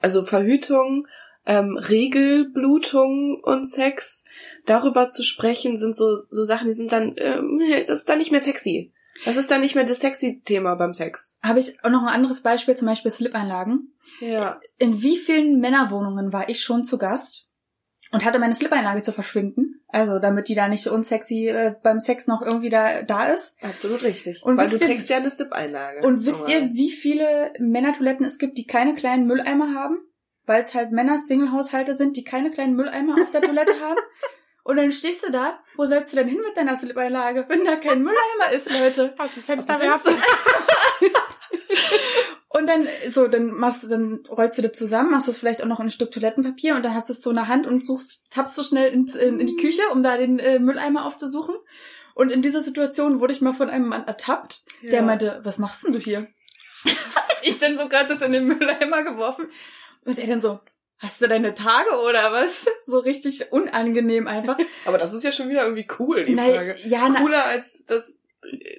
Also Verhütung, ähm, Regelblutung und Sex, darüber zu sprechen, sind so, so Sachen, die sind dann, ähm, das ist dann nicht mehr sexy. Das ist dann nicht mehr das sexy Thema beim Sex. Habe ich auch noch ein anderes Beispiel, zum Beispiel Slip-Einlagen. Ja. In wie vielen Männerwohnungen war ich schon zu Gast und hatte meine Slip-Einlage zu verschwinden? Also, damit die da nicht so unsexy äh, beim Sex noch irgendwie da, da ist. Absolut richtig. Und Weil du ihr- trägst ja eine Slip-Einlage. Und wisst Normal. ihr, wie viele Männertoiletten es gibt, die keine kleinen Mülleimer haben? Weil es halt Männer-Single-Haushalte sind, die keine kleinen Mülleimer auf der Toilette haben. (laughs) Und dann stehst du da, wo sollst du denn hin mit deiner Slip-Einlage, wenn da kein Mülleimer ist, Leute? (laughs) Aus dem Fenster werfen. (laughs) Und dann, so, dann machst du, dann rollst du das zusammen, machst das vielleicht auch noch in ein Stück Toilettenpapier und dann hast du es so in der Hand und suchst, tappst du schnell ins, in, in die Küche, um da den äh, Mülleimer aufzusuchen. Und in dieser Situation wurde ich mal von einem Mann ertappt, der Ja. meinte, was machst denn du hier? (laughs) Hab ich dann so gerade das in den Mülleimer geworfen und er dann so, hast du deine Tage oder was? (laughs) So richtig unangenehm einfach. Aber das ist ja schon wieder irgendwie cool, die Nein, Frage. ja, na- Cooler als das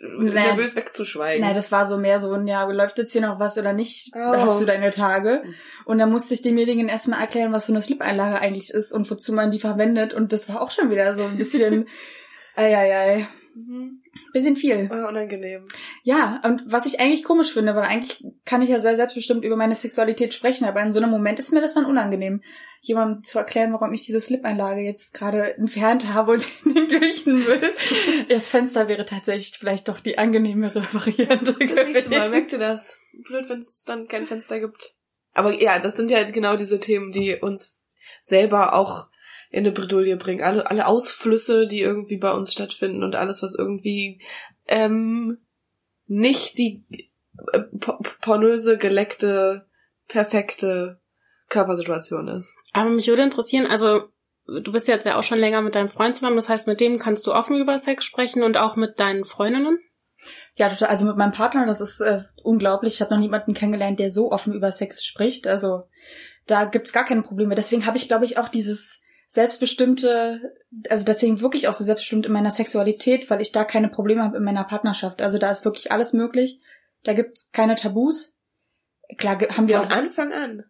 Nein. nervös wegzuschweigen. Nein, das war so mehr so, ein, ja, läuft jetzt hier noch was oder nicht? Oh. Hast du deine Tage? Und dann musste ich demjenigen erstmal erklären, was so eine Slip-Einlage eigentlich ist und wozu man die verwendet. Und das war auch schon wieder so ein bisschen, (laughs) eieiei, Mhm. Bisschen viel. Ah, unangenehm. Ja, und was ich eigentlich komisch finde, weil eigentlich kann ich ja sehr selbstbestimmt über meine Sexualität sprechen, aber in so einem Moment ist mir das dann unangenehm, jemandem zu erklären, warum ich diese Slip-Einlage jetzt gerade entfernt habe und (laughs) Küchen will. Das Fenster wäre tatsächlich vielleicht doch die angenehmere Variante Das nächste Mal gewesen. merkt ihr das. Blöd, wenn es dann kein Fenster gibt. Aber ja, das sind ja genau diese Themen, die uns selber auch in eine Bredouille bringen. Alle, alle Ausflüsse, die irgendwie bei uns stattfinden und alles, was irgendwie ähm, nicht die äh, po- pornöse, geleckte, perfekte Körpersituation ist. Aber mich würde interessieren, also du bist jetzt ja auch schon länger mit deinem Freund zusammen, das heißt, mit dem kannst du offen über Sex sprechen und auch mit deinen Freundinnen? Ja, total. Also mit meinem Partner, das ist äh, unglaublich. Ich habe noch niemanden kennengelernt, der so offen über Sex spricht. Also da gibt's gar keine Probleme. Deswegen habe ich, glaube ich, auch dieses selbstbestimmte, also deswegen wirklich auch so selbstbestimmt in meiner Sexualität, weil ich da keine Probleme habe in meiner Partnerschaft. Also da ist wirklich alles möglich. Da gibt's keine Tabus. Klar haben wir Von auch, Anfang an.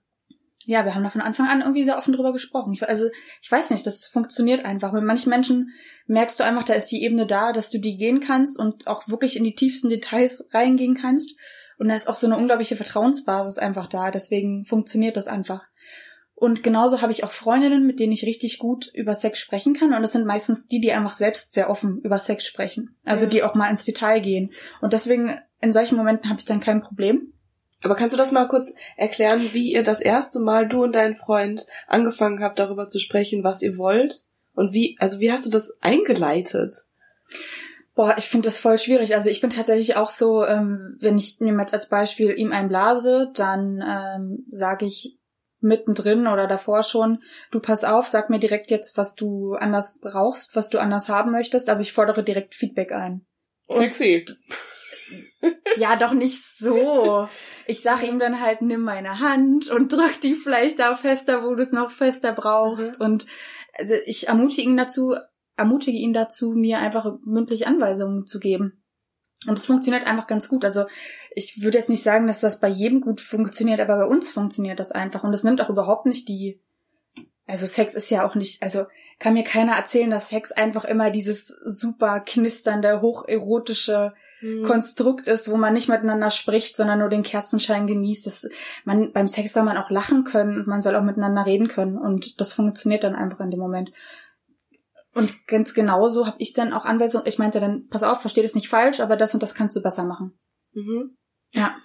ja, wir haben da von Anfang an irgendwie sehr offen drüber gesprochen. Ich, also ich weiß nicht, das funktioniert einfach. Mit manchen Menschen merkst du einfach, da ist die Ebene da, dass du die gehen kannst und auch wirklich in die tiefsten Details reingehen kannst. Und da ist auch so eine unglaubliche Vertrauensbasis einfach da. Deswegen funktioniert das einfach. Und genauso habe ich auch Freundinnen, mit denen ich richtig gut über Sex sprechen kann. Und das sind meistens die, die einfach selbst sehr offen über Sex sprechen. Also Ja. die auch mal ins Detail gehen. Und deswegen, in solchen Momenten habe ich dann kein Problem. Aber kannst du das mal kurz erklären, wie ihr das erste Mal, du und dein Freund, angefangen habt, darüber zu sprechen, was ihr wollt? Und wie, also wie hast du das eingeleitet? Boah, ich finde das voll schwierig. Also ich bin tatsächlich auch so, ähm, wenn ich nehme jetzt als Beispiel ihm einen blase, dann ähm, sage ich mittendrin oder davor schon, du pass auf, sag mir direkt jetzt, was du anders brauchst, was du anders haben möchtest. Also ich fordere direkt Feedback ein. Sexy. (laughs) Ja, doch nicht so. Ich sag ihm dann halt, nimm meine Hand und drück die vielleicht da fester, wo du es noch fester brauchst. Und also ich ermutige ihn dazu, ermutige ihn dazu, mir einfach mündlich Anweisungen zu geben. Und es funktioniert einfach ganz gut. Also ich würde jetzt nicht sagen, dass das bei jedem gut funktioniert, aber bei uns funktioniert das einfach. Und es nimmt auch überhaupt nicht die. Also Sex ist ja auch nicht, also kann mir keiner erzählen, dass Sex einfach immer dieses super knisternde, hocherotische Hm. Konstrukt ist, wo man nicht miteinander spricht, sondern nur den Kerzenschein genießt. Das, man, beim Sex soll man auch lachen können und man soll auch miteinander reden können. Und das funktioniert dann einfach in dem Moment. Und ganz genauso habe ich dann auch Anweisungen. Ich meinte dann, pass auf, versteh das nicht falsch, aber das und das kannst du besser machen. Mhm. Ja.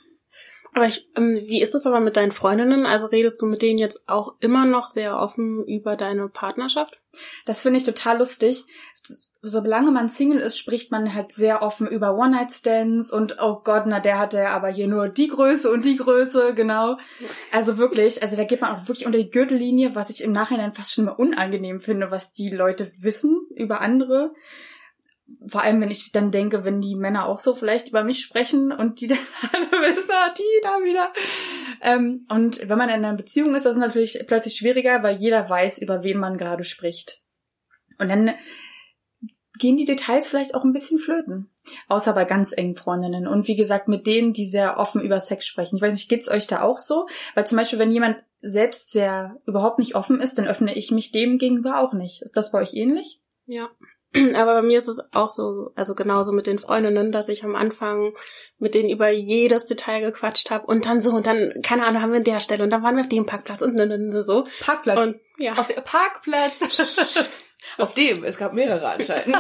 Aber ich, ähm, wie ist das aber mit deinen Freundinnen? Also redest du mit denen jetzt auch immer noch sehr offen über deine Partnerschaft? Das finde ich total lustig. Solange man Single ist, spricht man halt sehr offen über One-Night-Stands und oh Gott, na der hatte aber hier nur die Größe und die Größe, genau. Also wirklich, also da geht man auch wirklich unter die Gürtellinie, was ich im Nachhinein fast schon mal unangenehm finde, was die Leute wissen über andere. Vor allem, wenn ich dann denke, wenn die Männer auch so vielleicht über mich sprechen und die dann (laughs) alle wissen, ah, die da wieder. Ähm, und wenn man in einer Beziehung ist, das ist natürlich plötzlich schwieriger, weil jeder weiß, über wen man gerade spricht. Und dann gehen die Details vielleicht auch ein bisschen flöten. Außer bei ganz engen Freundinnen. Und wie gesagt, mit denen, die sehr offen über Sex sprechen. Ich weiß nicht, geht's euch da auch so? Weil zum Beispiel, wenn jemand selbst sehr überhaupt nicht offen ist, dann öffne ich mich dem gegenüber auch nicht. Ist das bei euch ähnlich? Ja. (clears throat) Aber bei mir ist es auch so, also genauso mit den Freundinnen, dass ich am Anfang mit denen über jedes Detail gequatscht habe und dann so und dann, keine Ahnung, haben wir an der Stelle und dann waren wir auf dem Parkplatz und so. Parkplatz. Und ja. Auf dem (laughs) (laughs) Auf dem, es gab mehrere anscheinend.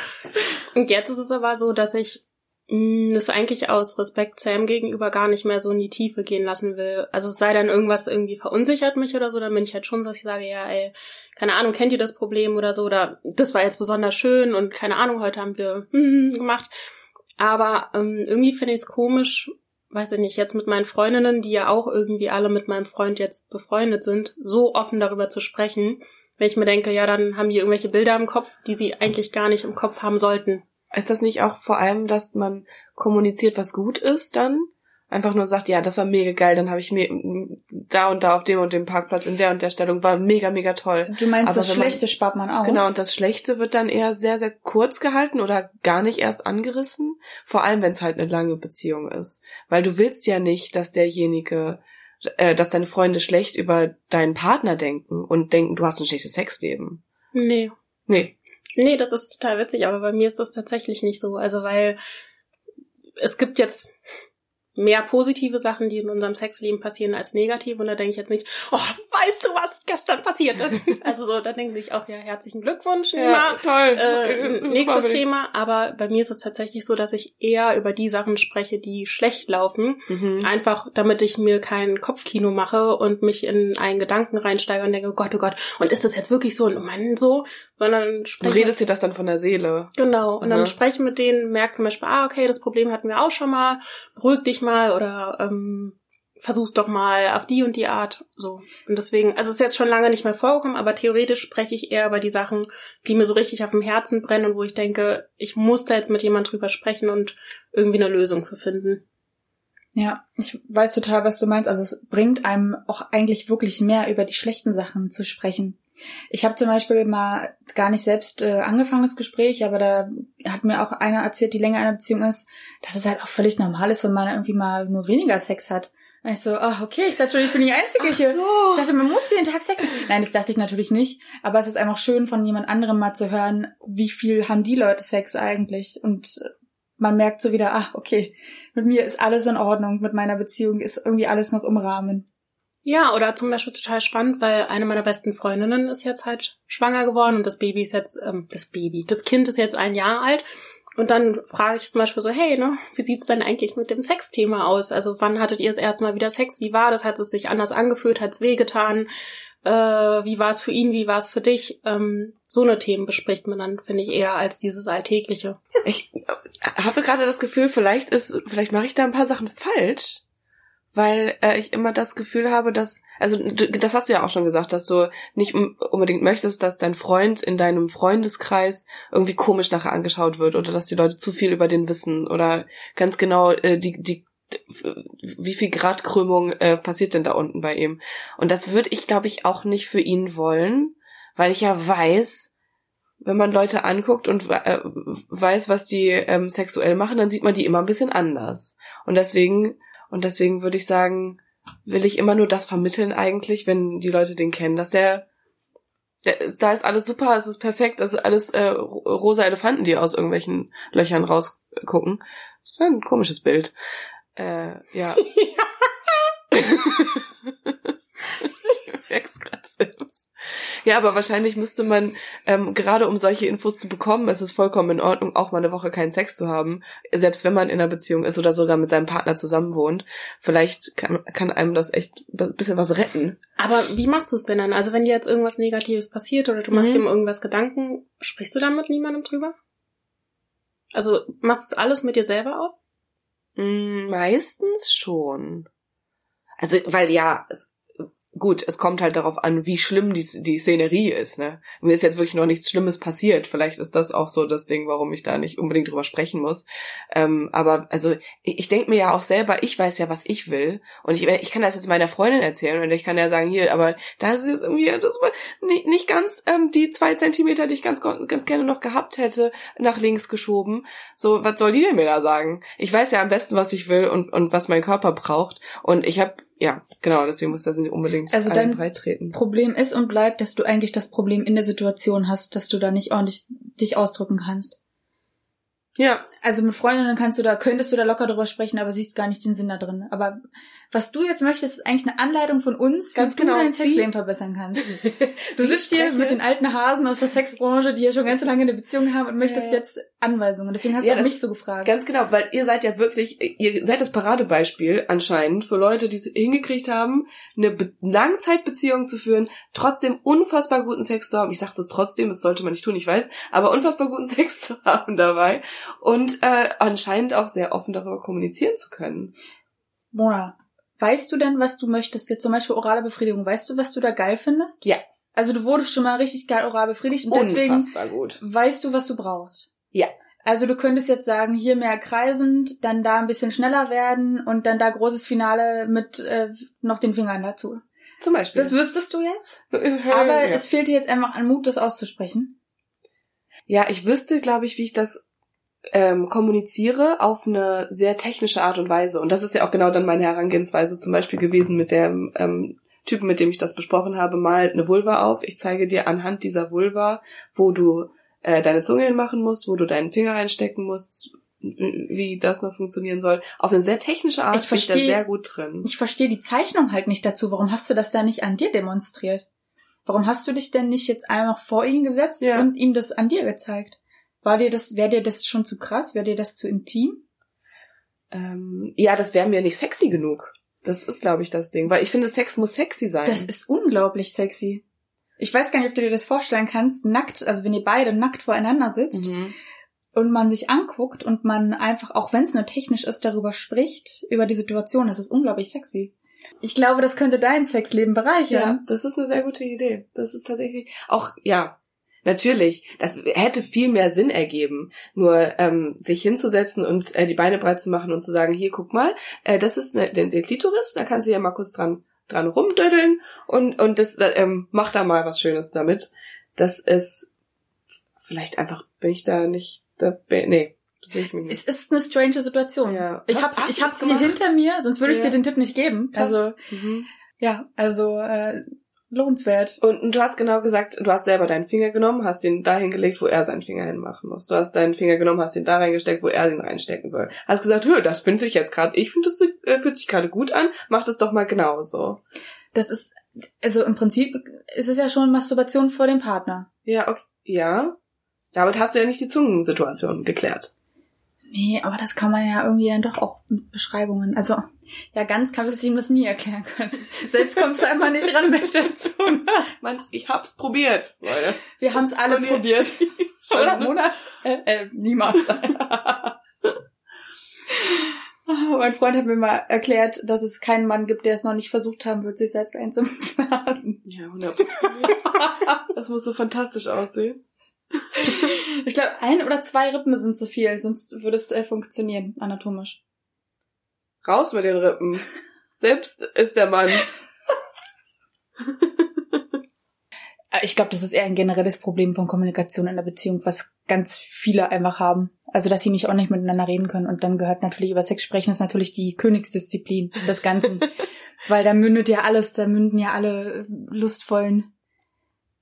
(laughs) Und jetzt ist es aber so, dass ich das eigentlich aus Respekt Sam gegenüber gar nicht mehr so in die Tiefe gehen lassen will. Also es sei denn, irgendwas irgendwie verunsichert mich oder so, dann bin ich halt schon so, dass ich sage, ja, ey, keine Ahnung, kennt ihr das Problem oder so, oder das war jetzt besonders schön und keine Ahnung, heute haben wir (laughs) hm, gemacht. Aber ähm, irgendwie finde ich es komisch, weiß ich nicht, jetzt mit meinen Freundinnen, die ja auch irgendwie alle mit meinem Freund jetzt befreundet sind, so offen darüber zu sprechen, wenn ich mir denke, ja, dann haben die irgendwelche Bilder im Kopf, die sie eigentlich gar nicht im Kopf haben sollten. Ist das nicht auch vor allem, dass man kommuniziert, was gut ist dann? Einfach nur sagt, ja, das war mega geil, dann habe ich mir da und da auf dem und dem Parkplatz in der und der Stellung war mega, mega toll. Du meinst, Aber das wenn man- Schlechte spart man aus? Genau, und das Schlechte wird dann eher sehr, sehr kurz gehalten oder gar nicht erst angerissen. Vor allem, wenn es halt eine lange Beziehung ist. Weil du willst ja nicht, dass derjenige, äh, dass deine Freunde schlecht über deinen Partner denken und denken, du hast ein schlechtes Sexleben. Nee. Nee. Nee, das ist total witzig, aber bei mir ist das tatsächlich nicht so. Also weil es gibt jetzt mehr positive Sachen, die in unserem Sexleben passieren, als negative. Und da denke ich jetzt nicht, oh, weißt du, was gestern passiert ist? (laughs) also so, da denken sich auch, ja, herzlichen Glückwunsch, Nima. toll. Äh, nächstes Super, Thema, aber bei mir ist es tatsächlich so, dass ich eher über die Sachen spreche, die schlecht laufen, Mhm. einfach damit ich mir kein Kopfkino mache und mich in einen Gedanken reinsteige und denke, oh Gott, oh Gott, und ist das jetzt wirklich so und oh Mann so, sondern Du spreche redest dir das dann von der Seele. Genau, und dann Aha. sprechen mit denen, merkt zum Beispiel, ah, okay, das Problem hatten wir auch schon mal, beruhig dich mal oder ähm, versuch's doch mal auf die und die Art. So. Und deswegen, also es ist jetzt schon lange nicht mehr vorgekommen, aber theoretisch spreche ich eher über die Sachen, die mir so richtig auf dem Herzen brennen und wo ich denke, ich muss da jetzt mit jemand drüber sprechen und irgendwie eine Lösung für finden. Ja, ich weiß total, was du meinst. Also es bringt einem auch eigentlich wirklich mehr über die schlechten Sachen zu sprechen. Ich habe zum Beispiel mal gar nicht selbst äh, angefangen das Gespräch, aber da hat mir auch einer erzählt, die länger einer Beziehung ist, dass es halt auch völlig normal ist, wenn man irgendwie mal nur weniger Sex hat. Und ich so, ah, okay, ich dachte schon, ich bin die Einzige hier. Ich dachte, man muss jeden Tag Sex haben. Nein, das dachte ich natürlich nicht. Aber es ist einfach schön, von jemand anderem mal zu hören, wie viel haben die Leute Sex eigentlich. Und äh, man merkt so wieder, ach, okay, mit mir ist alles in Ordnung, mit meiner Beziehung ist irgendwie alles noch im Rahmen. Ja, oder zum Beispiel total spannend, weil eine meiner besten Freundinnen ist jetzt halt schwanger geworden und das Baby ist jetzt, ähm, das Baby, das Kind ist jetzt ein Jahr alt. Und dann frage ich zum Beispiel so, hey, ne, wie sieht's denn eigentlich mit dem Sexthema aus? Also wann hattet ihr das erste Mal wieder Sex? Wie war das? Hat es sich anders angefühlt? Hat's wehgetan? Äh, wie war es für ihn? Wie war es für dich? Ähm, so eine Themen bespricht man dann, finde ich, eher als dieses Alltägliche. Ich äh, habe gerade das Gefühl, vielleicht ist, vielleicht mache ich da ein paar Sachen falsch, weil äh, ich immer das Gefühl habe, dass, also du, das hast du ja auch schon gesagt, dass du nicht un- unbedingt möchtest, dass dein Freund in deinem Freundeskreis irgendwie komisch nachher angeschaut wird oder dass die Leute zu viel über den wissen oder ganz genau äh, die die wie viel Grad Krümmung äh, passiert denn da unten bei ihm? Und das würde ich, glaube ich, auch nicht für ihn wollen, weil ich ja weiß, wenn man Leute anguckt und äh, weiß, was die ähm, sexuell machen, dann sieht man die immer ein bisschen anders. Und deswegen, und deswegen würde ich sagen, will ich immer nur das vermitteln eigentlich, wenn die Leute den kennen, dass der, da ist alles super, es ist perfekt, das ist alles äh, ro- rosa Elefanten, die aus irgendwelchen Löchern rausgucken. Das wäre ein komisches Bild. Äh, ja. (laughs) (laughs) Ich merk's grad selbst. Ja, aber wahrscheinlich müsste man, ähm, gerade um solche Infos zu bekommen, ist es vollkommen in Ordnung, auch mal eine Woche keinen Sex zu haben, selbst wenn man in einer Beziehung ist oder sogar mit seinem Partner zusammen wohnt. Vielleicht kann, kann einem das echt ein bisschen was retten. Aber wie machst du es denn dann? Also wenn dir jetzt irgendwas Negatives passiert oder du machst Mhm. dir irgendwas Gedanken, sprichst du dann mit niemandem drüber? Also machst du es alles mit dir selber aus? Mm, Meistens schon. Also, weil ja, es, gut, es kommt halt darauf an, wie schlimm die, die Szenerie ist, ne? Mir ist jetzt wirklich noch nichts Schlimmes passiert. Vielleicht ist das auch so das Ding, warum ich da nicht unbedingt drüber sprechen muss. Ähm, aber also, ich, ich denke mir ja auch selber, ich weiß ja, was ich will. Und ich, ich kann das jetzt meiner Freundin erzählen und ich kann ja sagen, hier, aber da ist jetzt irgendwie, das war nicht, nicht ganz ähm, die zwei Zentimeter, die ich ganz, ganz gerne noch gehabt hätte, nach links geschoben. So, was soll die denn mir da sagen? Ich weiß ja am besten, was ich will und, und was mein Körper braucht. Und ich habe, ja, genau, deswegen muss das nicht unbedingt Also dein breit treten. Problem ist und bleibt, dass du eigentlich das Problem in der Situation hast, dass du da nicht ordentlich dich ausdrücken kannst. Ja. Also mit Freundinnen kannst du da, könntest du da locker drüber sprechen, aber siehst gar nicht den Sinn da drin. Aber was du jetzt möchtest, ist eigentlich eine Anleitung von uns, Ganz wie genau. du dein Sexleben verbessern kannst. (laughs) Du sitzt hier mit den alten Hasen aus der Sexbranche, die ja schon ganz so lange eine Beziehung haben und möchtest Ja. jetzt Anweisungen. Deswegen hast Ja, du auch mich so gefragt. Ganz genau, weil ihr seid ja wirklich, ihr seid das Paradebeispiel anscheinend für Leute, die es hingekriegt haben, eine Be Langzeitbeziehung zu führen, trotzdem unfassbar guten Sex zu haben. Ich sag's das trotzdem, das sollte man nicht tun, ich weiß, aber unfassbar guten (laughs) Sex zu haben dabei und äh, anscheinend auch sehr offen darüber kommunizieren zu können. Mona, weißt du denn, was du möchtest? Jetzt zum Beispiel orale Befriedigung. Weißt du, was du da geil findest? Ja. Also du wurdest schon mal richtig geil oral befriedigt und deswegen Unfassbar gut. weißt du, was du brauchst. Ja. Also du könntest jetzt sagen, hier mehr kreisend, dann da ein bisschen schneller werden und dann da großes Finale mit äh, noch den Fingern dazu. Zum Beispiel. Das wüsstest du jetzt? Aber ja. es fehlt dir jetzt einfach an Mut, das auszusprechen. Ja, ich wüsste, glaube ich, wie ich das ähm, kommuniziere auf eine sehr technische Art und Weise. Und das ist ja auch genau dann meine Herangehensweise zum Beispiel gewesen mit dem ähm, Typen, mit dem ich das besprochen habe, mal eine Vulva auf. Ich zeige dir anhand dieser Vulva, wo du äh, deine Zunge hinmachen musst, wo du deinen Finger reinstecken musst, wie das noch funktionieren soll. Auf eine sehr technische Art Ich bin ich da verstehe- sehr gut drin. Ich verstehe die Zeichnung halt nicht dazu. Warum hast du das da nicht an dir demonstriert? Warum hast du dich denn nicht jetzt einfach vor ihn gesetzt Ja. und ihm das an dir gezeigt? War dir das, wäre dir das schon zu krass? Wäre dir das zu intim? Ähm, ja, das wäre mir nicht sexy genug. Das ist, glaube ich, das Ding. Weil ich finde, Sex muss sexy sein. Das ist unglaublich sexy. Ich weiß gar nicht, ob du dir das vorstellen kannst, nackt, also wenn ihr beide nackt voreinander sitzt Mhm. und man sich anguckt und man einfach, auch wenn es nur technisch ist, darüber spricht, über die Situation, das ist unglaublich sexy. Ich glaube, das könnte dein Sexleben Ja, bereichern. das ist eine sehr gute Idee. Das ist tatsächlich auch, ja, natürlich, das hätte viel mehr Sinn ergeben, nur ähm, sich hinzusetzen und äh, die Beine breit zu machen und zu sagen, hier, guck mal, äh, das ist ne, der, der Klitoris, da kannst du ja mal kurz dran dran rumdödeln und und das äh, ähm, mach da mal was Schönes damit. Das ist vielleicht einfach bin ich da nicht, da, nee, sehe ich mich Es nicht. ist eine strange Situation. Ja. Ich hab's, hast ich hab's hier hinter mir, sonst würde ich Ja. dir den Tipp nicht geben. Krass. Also, Mhm. ja, also äh, lohnenswert. Und, du hast genau gesagt, du hast selber deinen Finger genommen, hast ihn da hingelegt, wo er seinen Finger hinmachen muss. Du hast deinen Finger genommen, hast ihn da reingesteckt, wo er ihn reinstecken soll. Hast gesagt, hö, das finde ich jetzt gerade, ich finde, das äh, fühlt sich gerade gut an, mach das doch mal genauso. Das ist, also im Prinzip ist es ja schon Masturbation vor dem Partner. Ja, okay, ja. Damit hast du ja nicht die Zungensituation geklärt. Nee, aber das kann man ja irgendwie dann doch auch mit Beschreibungen. Also, ja, ganz kann ich ihm das nie erklären können. Selbst kommst du einmal nicht ran mit der Zunge. Mann, ich hab's probiert, Leute. Wir haben es alle probiert. (laughs) Schon, Oder, ne? Mona? Äh, äh, niemals. (laughs) mein Freund hat mir mal erklärt, dass es keinen Mann gibt, der es noch nicht versucht haben wird, sich selbst einzublasen. Ja, 100 Das muss so fantastisch aussehen. Ich glaube, ein oder zwei Rippen sind zu viel, sonst würde es äh, funktionieren, anatomisch. Raus mit den Rippen. (laughs) Selbst ist der Mann. Äh, Ich glaube, das ist eher ein generelles Problem von Kommunikation in der Beziehung, was ganz viele einfach haben. Also, dass sie nicht auch nicht miteinander reden können. Und dann gehört natürlich über Sex sprechen, ist natürlich die Königsdisziplin des Ganzen. (laughs) Weil da mündet ja alles, da münden ja alle lustvollen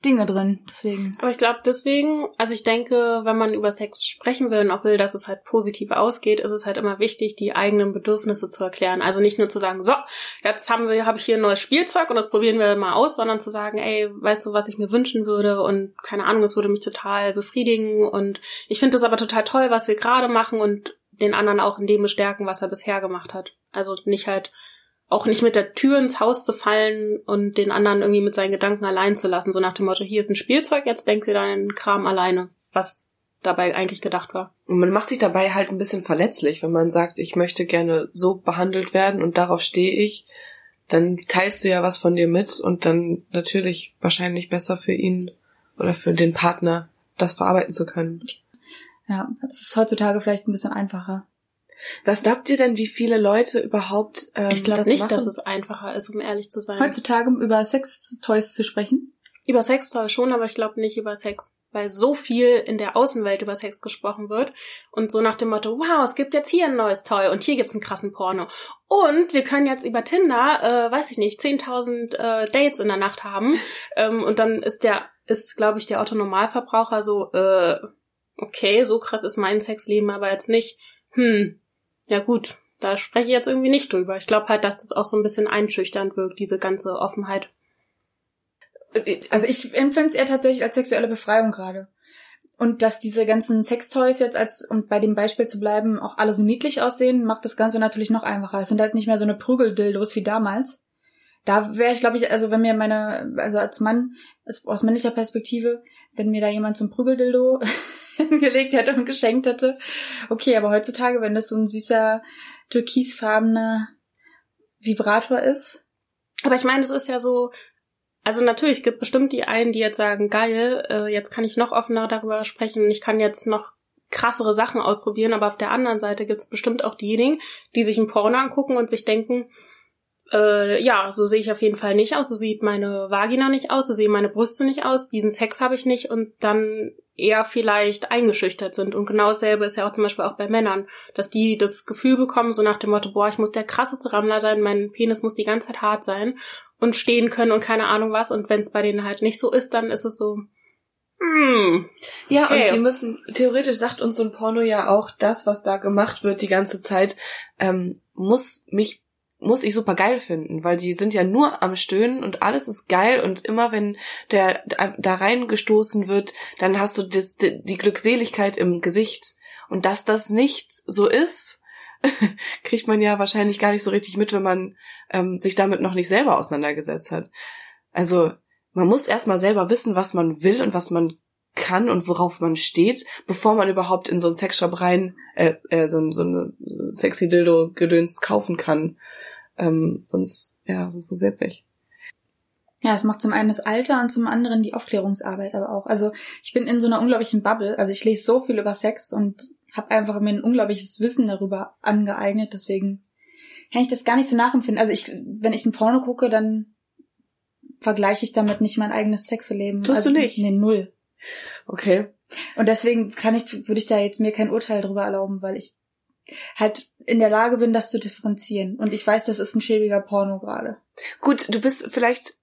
Dinge drin. Deswegen. Aber ich glaube deswegen, also ich denke, wenn man über Sex sprechen will und auch will, dass es halt positiv ausgeht, ist es halt immer wichtig, die eigenen Bedürfnisse zu erklären. Also nicht nur zu sagen, so, jetzt haben wir, habe ich hier ein neues Spielzeug und das probieren wir mal aus, sondern zu sagen, ey, weißt du, was ich mir wünschen würde und keine Ahnung, es würde mich total befriedigen und ich finde das aber total toll, was wir gerade machen und den anderen auch in dem bestärken, was er bisher gemacht hat. Also nicht halt auch nicht mit der Tür ins Haus zu fallen und den anderen irgendwie mit seinen Gedanken allein zu lassen, so nach dem Motto, hier ist ein Spielzeug, jetzt denk dir deinen Kram alleine, was dabei eigentlich gedacht war. Und man macht sich dabei halt ein bisschen verletzlich, wenn man sagt, ich möchte gerne so behandelt werden und darauf stehe ich. Dann teilst du ja was von dir mit und dann natürlich wahrscheinlich besser für ihn oder für den Partner, das verarbeiten zu können. Ja, das ist heutzutage vielleicht ein bisschen einfacher. Was glaubt ihr denn, wie viele Leute überhaupt ähm, ich glaube das nicht, machen? dass es einfacher ist, um ehrlich zu sein. Heutzutage über Sextoys zu sprechen. Über Sextoy schon, aber ich glaube nicht über Sex. Weil so viel in der Außenwelt über Sex gesprochen wird und so nach dem Motto, wow, es gibt jetzt hier ein neues Toy und hier gibt's einen krassen Porno. Und wir können jetzt über Tinder, äh, weiß ich nicht, 10.000 äh, Dates in der Nacht haben. (laughs) ähm, und dann ist der, ist, glaube ich, der Autonormalverbraucher so, äh, okay, so krass ist mein Sexleben aber jetzt nicht. Hm, ja gut, da spreche ich jetzt irgendwie nicht drüber. Ich glaube halt, dass das auch so ein bisschen einschüchternd wirkt, diese ganze Offenheit. Also ich empfinde es eher tatsächlich als sexuelle Befreiung gerade. Und dass diese ganzen Sextoys jetzt als, um bei dem Beispiel zu bleiben, auch alle so niedlich aussehen, macht das Ganze natürlich noch einfacher. Es sind halt nicht mehr so eine Prügeldildos wie damals. Da wäre ich, glaube ich, also wenn mir meine, also als Mann, als, aus männlicher Perspektive, wenn mir da jemand zum Prügeldildo (laughs) hingelegt hätte und geschenkt hätte, okay, aber heutzutage, wenn das so ein süßer, türkisfarbener Vibrator ist. Aber ich meine, es ist ja so, also natürlich gibt bestimmt die einen, die jetzt sagen, geil, äh, jetzt kann ich noch offener darüber sprechen, ich kann jetzt noch krassere Sachen ausprobieren, aber auf der anderen Seite gibt es bestimmt auch diejenigen, die sich ein Porno angucken und sich denken, äh, ja, so sehe ich auf jeden Fall nicht aus, so sieht meine Vagina nicht aus, so sehen meine Brüste nicht aus, diesen Sex habe ich nicht und dann eher vielleicht eingeschüchtert sind. Und genau dasselbe ist ja auch zum Beispiel auch bei Männern, dass die das Gefühl bekommen, so nach dem Motto, boah, ich muss der krasseste Rammler sein, mein Penis muss die ganze Zeit hart sein und stehen können und keine Ahnung was. Und wenn es bei denen halt nicht so ist, dann ist es so, hm. Ja, okay. und die müssen, theoretisch sagt uns so ein Porno ja auch, das, was da gemacht wird die ganze Zeit, ähm, muss mich muss ich super geil finden, weil die sind ja nur am Stöhnen und alles ist geil und immer wenn der da reingestoßen wird, dann hast du das, die Glückseligkeit im Gesicht. Und dass das nicht so ist, (laughs) kriegt man ja wahrscheinlich gar nicht so richtig mit, wenn man ähm, sich damit noch nicht selber auseinandergesetzt hat. Also man muss erstmal selber wissen, was man will und was man kann und worauf man steht, bevor man überhaupt in so einen Sexshop rein, äh, äh, so, so eine sexy Dildo-Gedöns kaufen kann. Ähm, sonst, ja, sonst funktioniert's nicht. Ja, es macht zum einen das Alter und zum anderen die Aufklärungsarbeit aber auch. Also ich bin in so einer unglaublichen Bubble. Also ich lese so viel über Sex und habe einfach mir ein unglaubliches Wissen darüber angeeignet. Deswegen kann ich das gar nicht so nachempfinden. Also ich, wenn ich ein Porno gucke, dann vergleiche ich damit nicht mein eigenes Sexleben. Tust also, du nicht? Nee, null. Okay. Und deswegen kann ich, würde ich da jetzt mir kein Urteil drüber erlauben, weil ich halt in der Lage bin, das zu differenzieren. Und ich weiß, das ist ein schäbiger Porno gerade. Gut, du bist vielleicht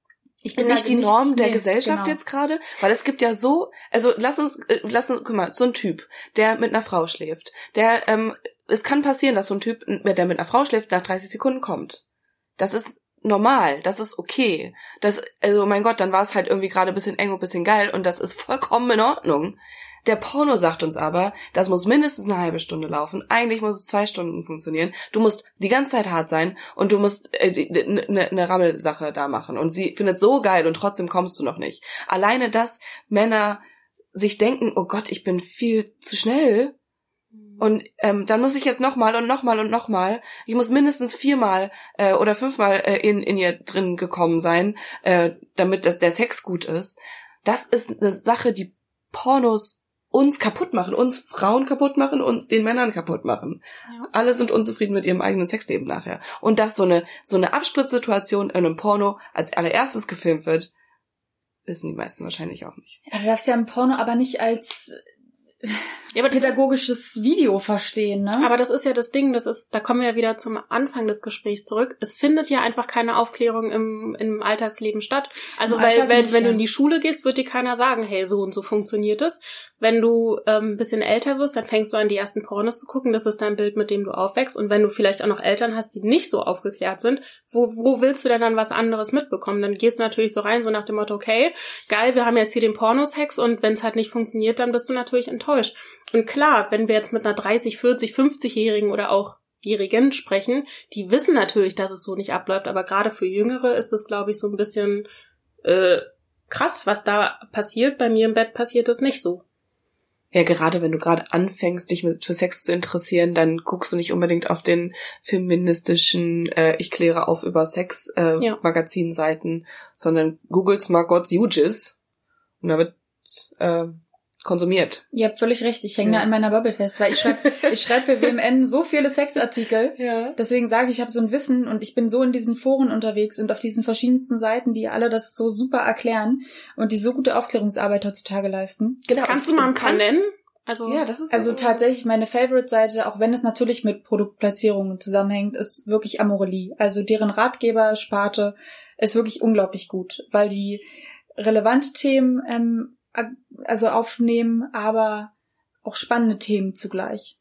ich bin nicht die nicht, Norm der nee, Gesellschaft genau. jetzt gerade, weil es gibt ja so, also lass uns, äh, lass uns, guck mal, so ein Typ, der mit einer Frau schläft, der, ähm, es kann passieren, dass so ein Typ, der mit einer Frau schläft, nach 30 Sekunden kommt. Das ist normal, das ist okay. Das, also mein Gott, dann war es halt irgendwie gerade ein bisschen eng und ein bisschen geil und das ist vollkommen in Ordnung. Der Porno sagt uns aber, das muss mindestens eine halbe Stunde laufen. Eigentlich muss es zwei Stunden funktionieren. Du musst die ganze Zeit hart sein und du musst äh, eine ne, ne Rammelsache da machen. Und sie findet so geil und trotzdem kommst du noch nicht. Alleine, dass Männer sich denken, oh Gott, ich bin viel zu schnell. Und ähm, dann muss ich jetzt nochmal und nochmal und nochmal. Ich muss mindestens viermal äh, oder fünfmal äh, in, in ihr drin gekommen sein, äh, damit das, der Sex gut ist. Das ist eine Sache, die Pornos uns kaputt machen, uns Frauen kaputt machen und den Männern kaputt machen. Ja. Alle sind unzufrieden mit ihrem eigenen Sexleben nachher. Und dass so eine, so eine Abspritzsituation in einem Porno als allererstes gefilmt wird, wissen die meisten wahrscheinlich auch nicht. Ja, du darfst ja im Porno aber nicht als ja, aber pädagogisches Video verstehen, ne? Aber das ist ja das Ding, das ist, da kommen wir ja wieder zum Anfang des Gesprächs zurück. Es findet ja einfach keine Aufklärung im, im Alltagsleben statt. Also, Im weil, Alltag weil nicht, wenn ja. du in die Schule gehst, wird dir keiner sagen, hey, so und so funktioniert es. Wenn du ähm, ein bisschen älter wirst, dann fängst du an, die ersten Pornos zu gucken. Das ist dein Bild, mit dem du aufwächst. Und wenn du vielleicht auch noch Eltern hast, die nicht so aufgeklärt sind, wo, wo willst du denn dann was anderes mitbekommen? Dann gehst du natürlich so rein, so nach dem Motto, okay, geil, wir haben jetzt hier den Pornosex und wenn es halt nicht funktioniert, dann bist du natürlich enttäuscht. Und klar, wenn wir jetzt mit einer 30, 40, 50-Jährigen oder auch Jährigen sprechen, die wissen natürlich, dass es so nicht abläuft, aber gerade für Jüngere ist das, glaube ich, so ein bisschen äh, krass, was da passiert. Bei mir im Bett passiert das nicht so ja, gerade wenn du gerade anfängst, dich mit, für Sex zu interessieren, dann guckst du nicht unbedingt auf den feministischen äh, Ich kläre auf über Sex äh, ja. Magazinseiten, sondern googelst mal God's Uges und da wird äh, konsumiert. Ihr habt völlig recht, ich hänge ja. da an meiner Bubble fest, weil ich schreibe (laughs) ich schreib für WMN so viele Sexartikel. Ja. Deswegen sage ich, ich habe so ein Wissen und ich bin so in diesen Foren unterwegs und auf diesen verschiedensten Seiten, die alle das so super erklären und die so gute Aufklärungsarbeit heutzutage leisten. Genau. Kannst du mal ein paar nennen? Also, ja, das ist also so tatsächlich meine Favorite-Seite, auch wenn es natürlich mit Produktplatzierungen zusammenhängt, ist wirklich Amorelie. Also deren Ratgeber-Sparte ist wirklich unglaublich gut, weil die relevante Themen ähm, also aufnehmen, aber auch spannende Themen zugleich.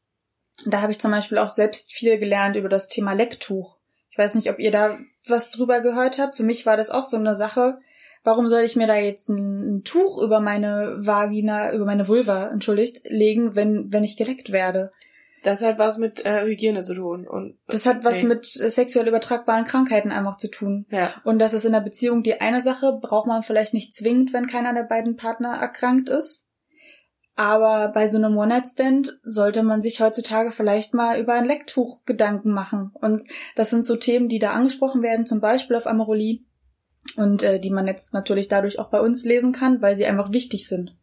Da habe ich zum Beispiel auch selbst viel gelernt über das Thema Lecktuch. Ich weiß nicht, ob ihr da was drüber gehört habt. Für mich war das auch so eine Sache. Warum soll ich mir da jetzt ein, ein Tuch über meine Vagina, über meine Vulva, entschuldigt, legen, wenn, wenn ich geleckt werde? Das hat was mit äh, Hygiene zu tun. Und Das hat was okay. mit äh, sexuell übertragbaren Krankheiten einfach zu tun. Ja. Und das ist in der Beziehung die eine Sache, braucht man vielleicht nicht zwingend, wenn keiner der beiden Partner erkrankt ist. Aber bei so einem One-Night-Stand sollte man sich heutzutage vielleicht mal über ein Lecktuch Gedanken machen. Und das sind so Themen, die da angesprochen werden, zum Beispiel auf Amorelie. Und äh, die man jetzt natürlich dadurch auch bei uns lesen kann, weil sie einfach wichtig sind.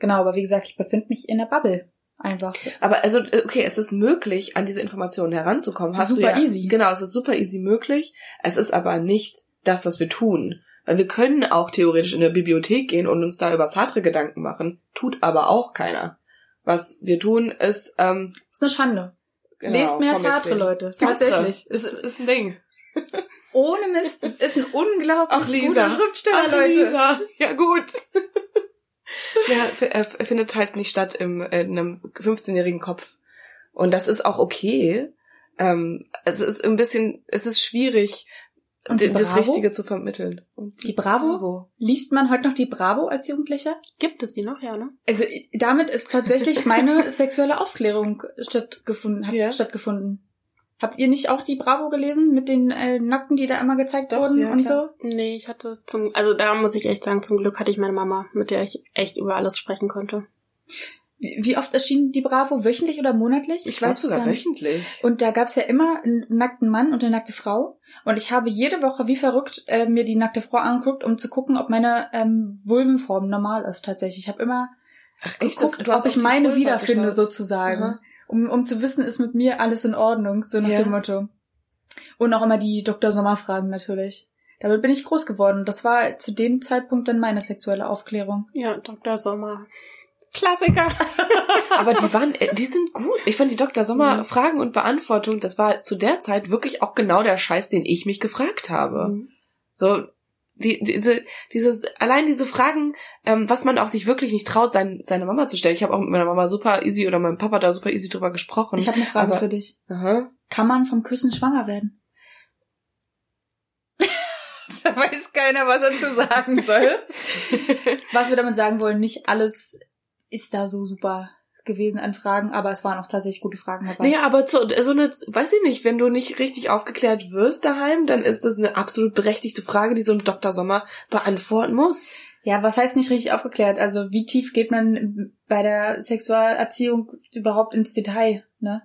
Genau, aber wie gesagt, ich befinde mich in der Bubble. Einfach. Aber also, okay, es ist möglich, an diese Informationen heranzukommen. Hast Super du ja, easy. Genau, es ist super easy möglich. Es ist aber nicht das, was wir tun. Weil wir können auch theoretisch in eine Bibliothek gehen und uns da über Sartre Gedanken machen. Tut aber auch keiner. Was wir tun, ist, ähm, Ist eine Schande. genau, Lest mehr Sartre. Leute. Tatsächlich. Ist, ist ein Ding. ohne Mist, es ist ein unglaublich Ach, Lisa. guter Schriftsteller, Ach, Leute. Lisa. Ja, gut. (laughs) ja, er findet halt nicht statt im, äh, in einem 15-jährigen Kopf. Und das ist auch okay. Ähm, es ist ein bisschen, es ist schwierig, Und die d- das Bravo? Richtige zu vermitteln. Und Die Bravo? Liest man heute noch die Bravo als Jugendlicher? Gibt es die noch, ja, ne? Also damit ist tatsächlich meine (laughs) sexuelle Aufklärung stattgefunden, hat Ja. stattgefunden. Habt ihr nicht auch die Bravo gelesen mit den äh, Nackten, die da immer gezeigt Doch, wurden ja, und klar. so? Nee, ich hatte zum, also da muss ich echt sagen, zum Glück hatte ich meine Mama, mit der ich echt über alles sprechen konnte. Wie, oft erschien die Bravo? Wöchentlich oder monatlich? Ich, weiß es sogar gar nicht. wöchentlich. Und da gab's ja immer einen nackten Mann und eine nackte Frau. Und ich habe jede Woche wie verrückt äh, mir die nackte Frau angeguckt, um zu gucken, ob meine ähm, Vulvenform normal ist tatsächlich. Ich habe immer Ach, geguckt, du hast ob ich meine wiederfinde sozusagen. Aha. Um, um zu wissen, ist mit mir alles in Ordnung, so nach Ja. dem Motto. Und auch immer die Dr. Sommer-Fragen natürlich. Damit bin ich groß geworden. Das war zu dem Zeitpunkt dann meine sexuelle Aufklärung. Ja, Dr. Sommer. Klassiker. (laughs) Aber die waren, äh, die sind gut. Ich fand die Dr. Sommer Mhm. Fragen und Beantwortung, das war zu der Zeit wirklich auch genau der Scheiß, den ich mich gefragt habe. Mhm. So, die, diese, dieses, allein diese Fragen, ähm, was man auch sich wirklich nicht traut, sein, seine Mama zu stellen. Ich habe auch mit meiner Mama super easy oder meinem Papa da super easy drüber gesprochen. Ich habe eine Frage aber- für dich. Aha. Kann man vom Küssen schwanger werden? (laughs) da weiß keiner, was er zu sagen soll. (laughs) was wir damit sagen wollen, nicht alles ist da so super gewesen an Fragen, aber es waren auch tatsächlich gute Fragen dabei. Naja, aber zu, so eine, weiß ich nicht, wenn du nicht richtig aufgeklärt wirst daheim, dann ist das eine absolut berechtigte Frage, die so ein Dr. Sommer beantworten muss. Ja, was heißt nicht richtig aufgeklärt? Also wie tief geht man bei der Sexualerziehung überhaupt ins Detail? Ne?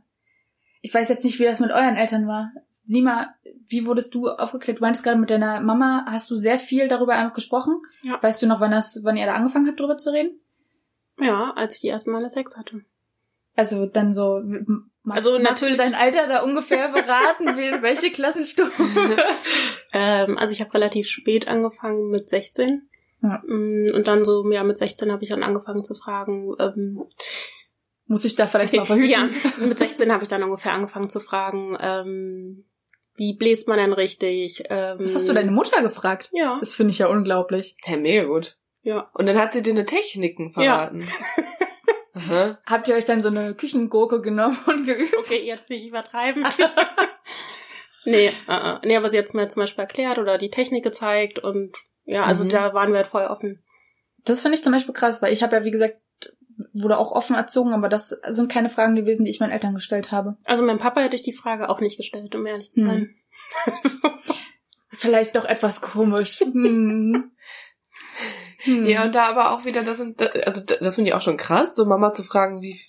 Ich weiß jetzt nicht, wie das mit euren Eltern war. Nima, wie wurdest du aufgeklärt? Du meintest gerade mit deiner Mama, hast du sehr viel darüber einfach gesprochen? Ja. Weißt du noch, wann das, wann ihr da angefangen habt, darüber zu reden? Ja, als ich die ersten Male Sex hatte. Also dann so, magst, Also natürlich- dein Alter da ungefähr beraten, wie, (laughs) welche Klassenstufe? (laughs) Ähm, also ich habe relativ spät angefangen mit 16. Ja. Mm, Und dann so, ja, mit 16 habe ich dann angefangen zu fragen. Ähm, Muss ich da vielleicht mal verhüten? (laughs) ja, mit 16 habe ich dann ungefähr angefangen zu fragen, ähm, wie bläst man denn richtig? Ähm, Was hast du deine Mutter gefragt? Ja, Das finde ich ja unglaublich. Hä, mega gut. Ja. Und dann hat sie dir eine Techniken verraten. (laughs) Aha. Habt ihr euch dann so eine Küchengurke genommen und geübt? Okay, jetzt nicht übertreiben. (laughs) nee, uh, uh. nee, aber sie hat mir zum Beispiel erklärt oder die Technik gezeigt und ja, also Mhm. da waren wir halt voll offen. Das finde ich zum Beispiel krass, weil ich habe ja, wie gesagt, wurde auch offen erzogen, aber das sind keine Fragen gewesen, die ich meinen Eltern gestellt habe. Also meinem Papa hätte ich die Frage auch nicht gestellt, um ehrlich zu Hm. sein. (laughs) Vielleicht doch etwas komisch. Hm. Hm. Ja, und da aber auch wieder, das sind, also das finde ich auch schon krass, so Mama zu fragen, wie,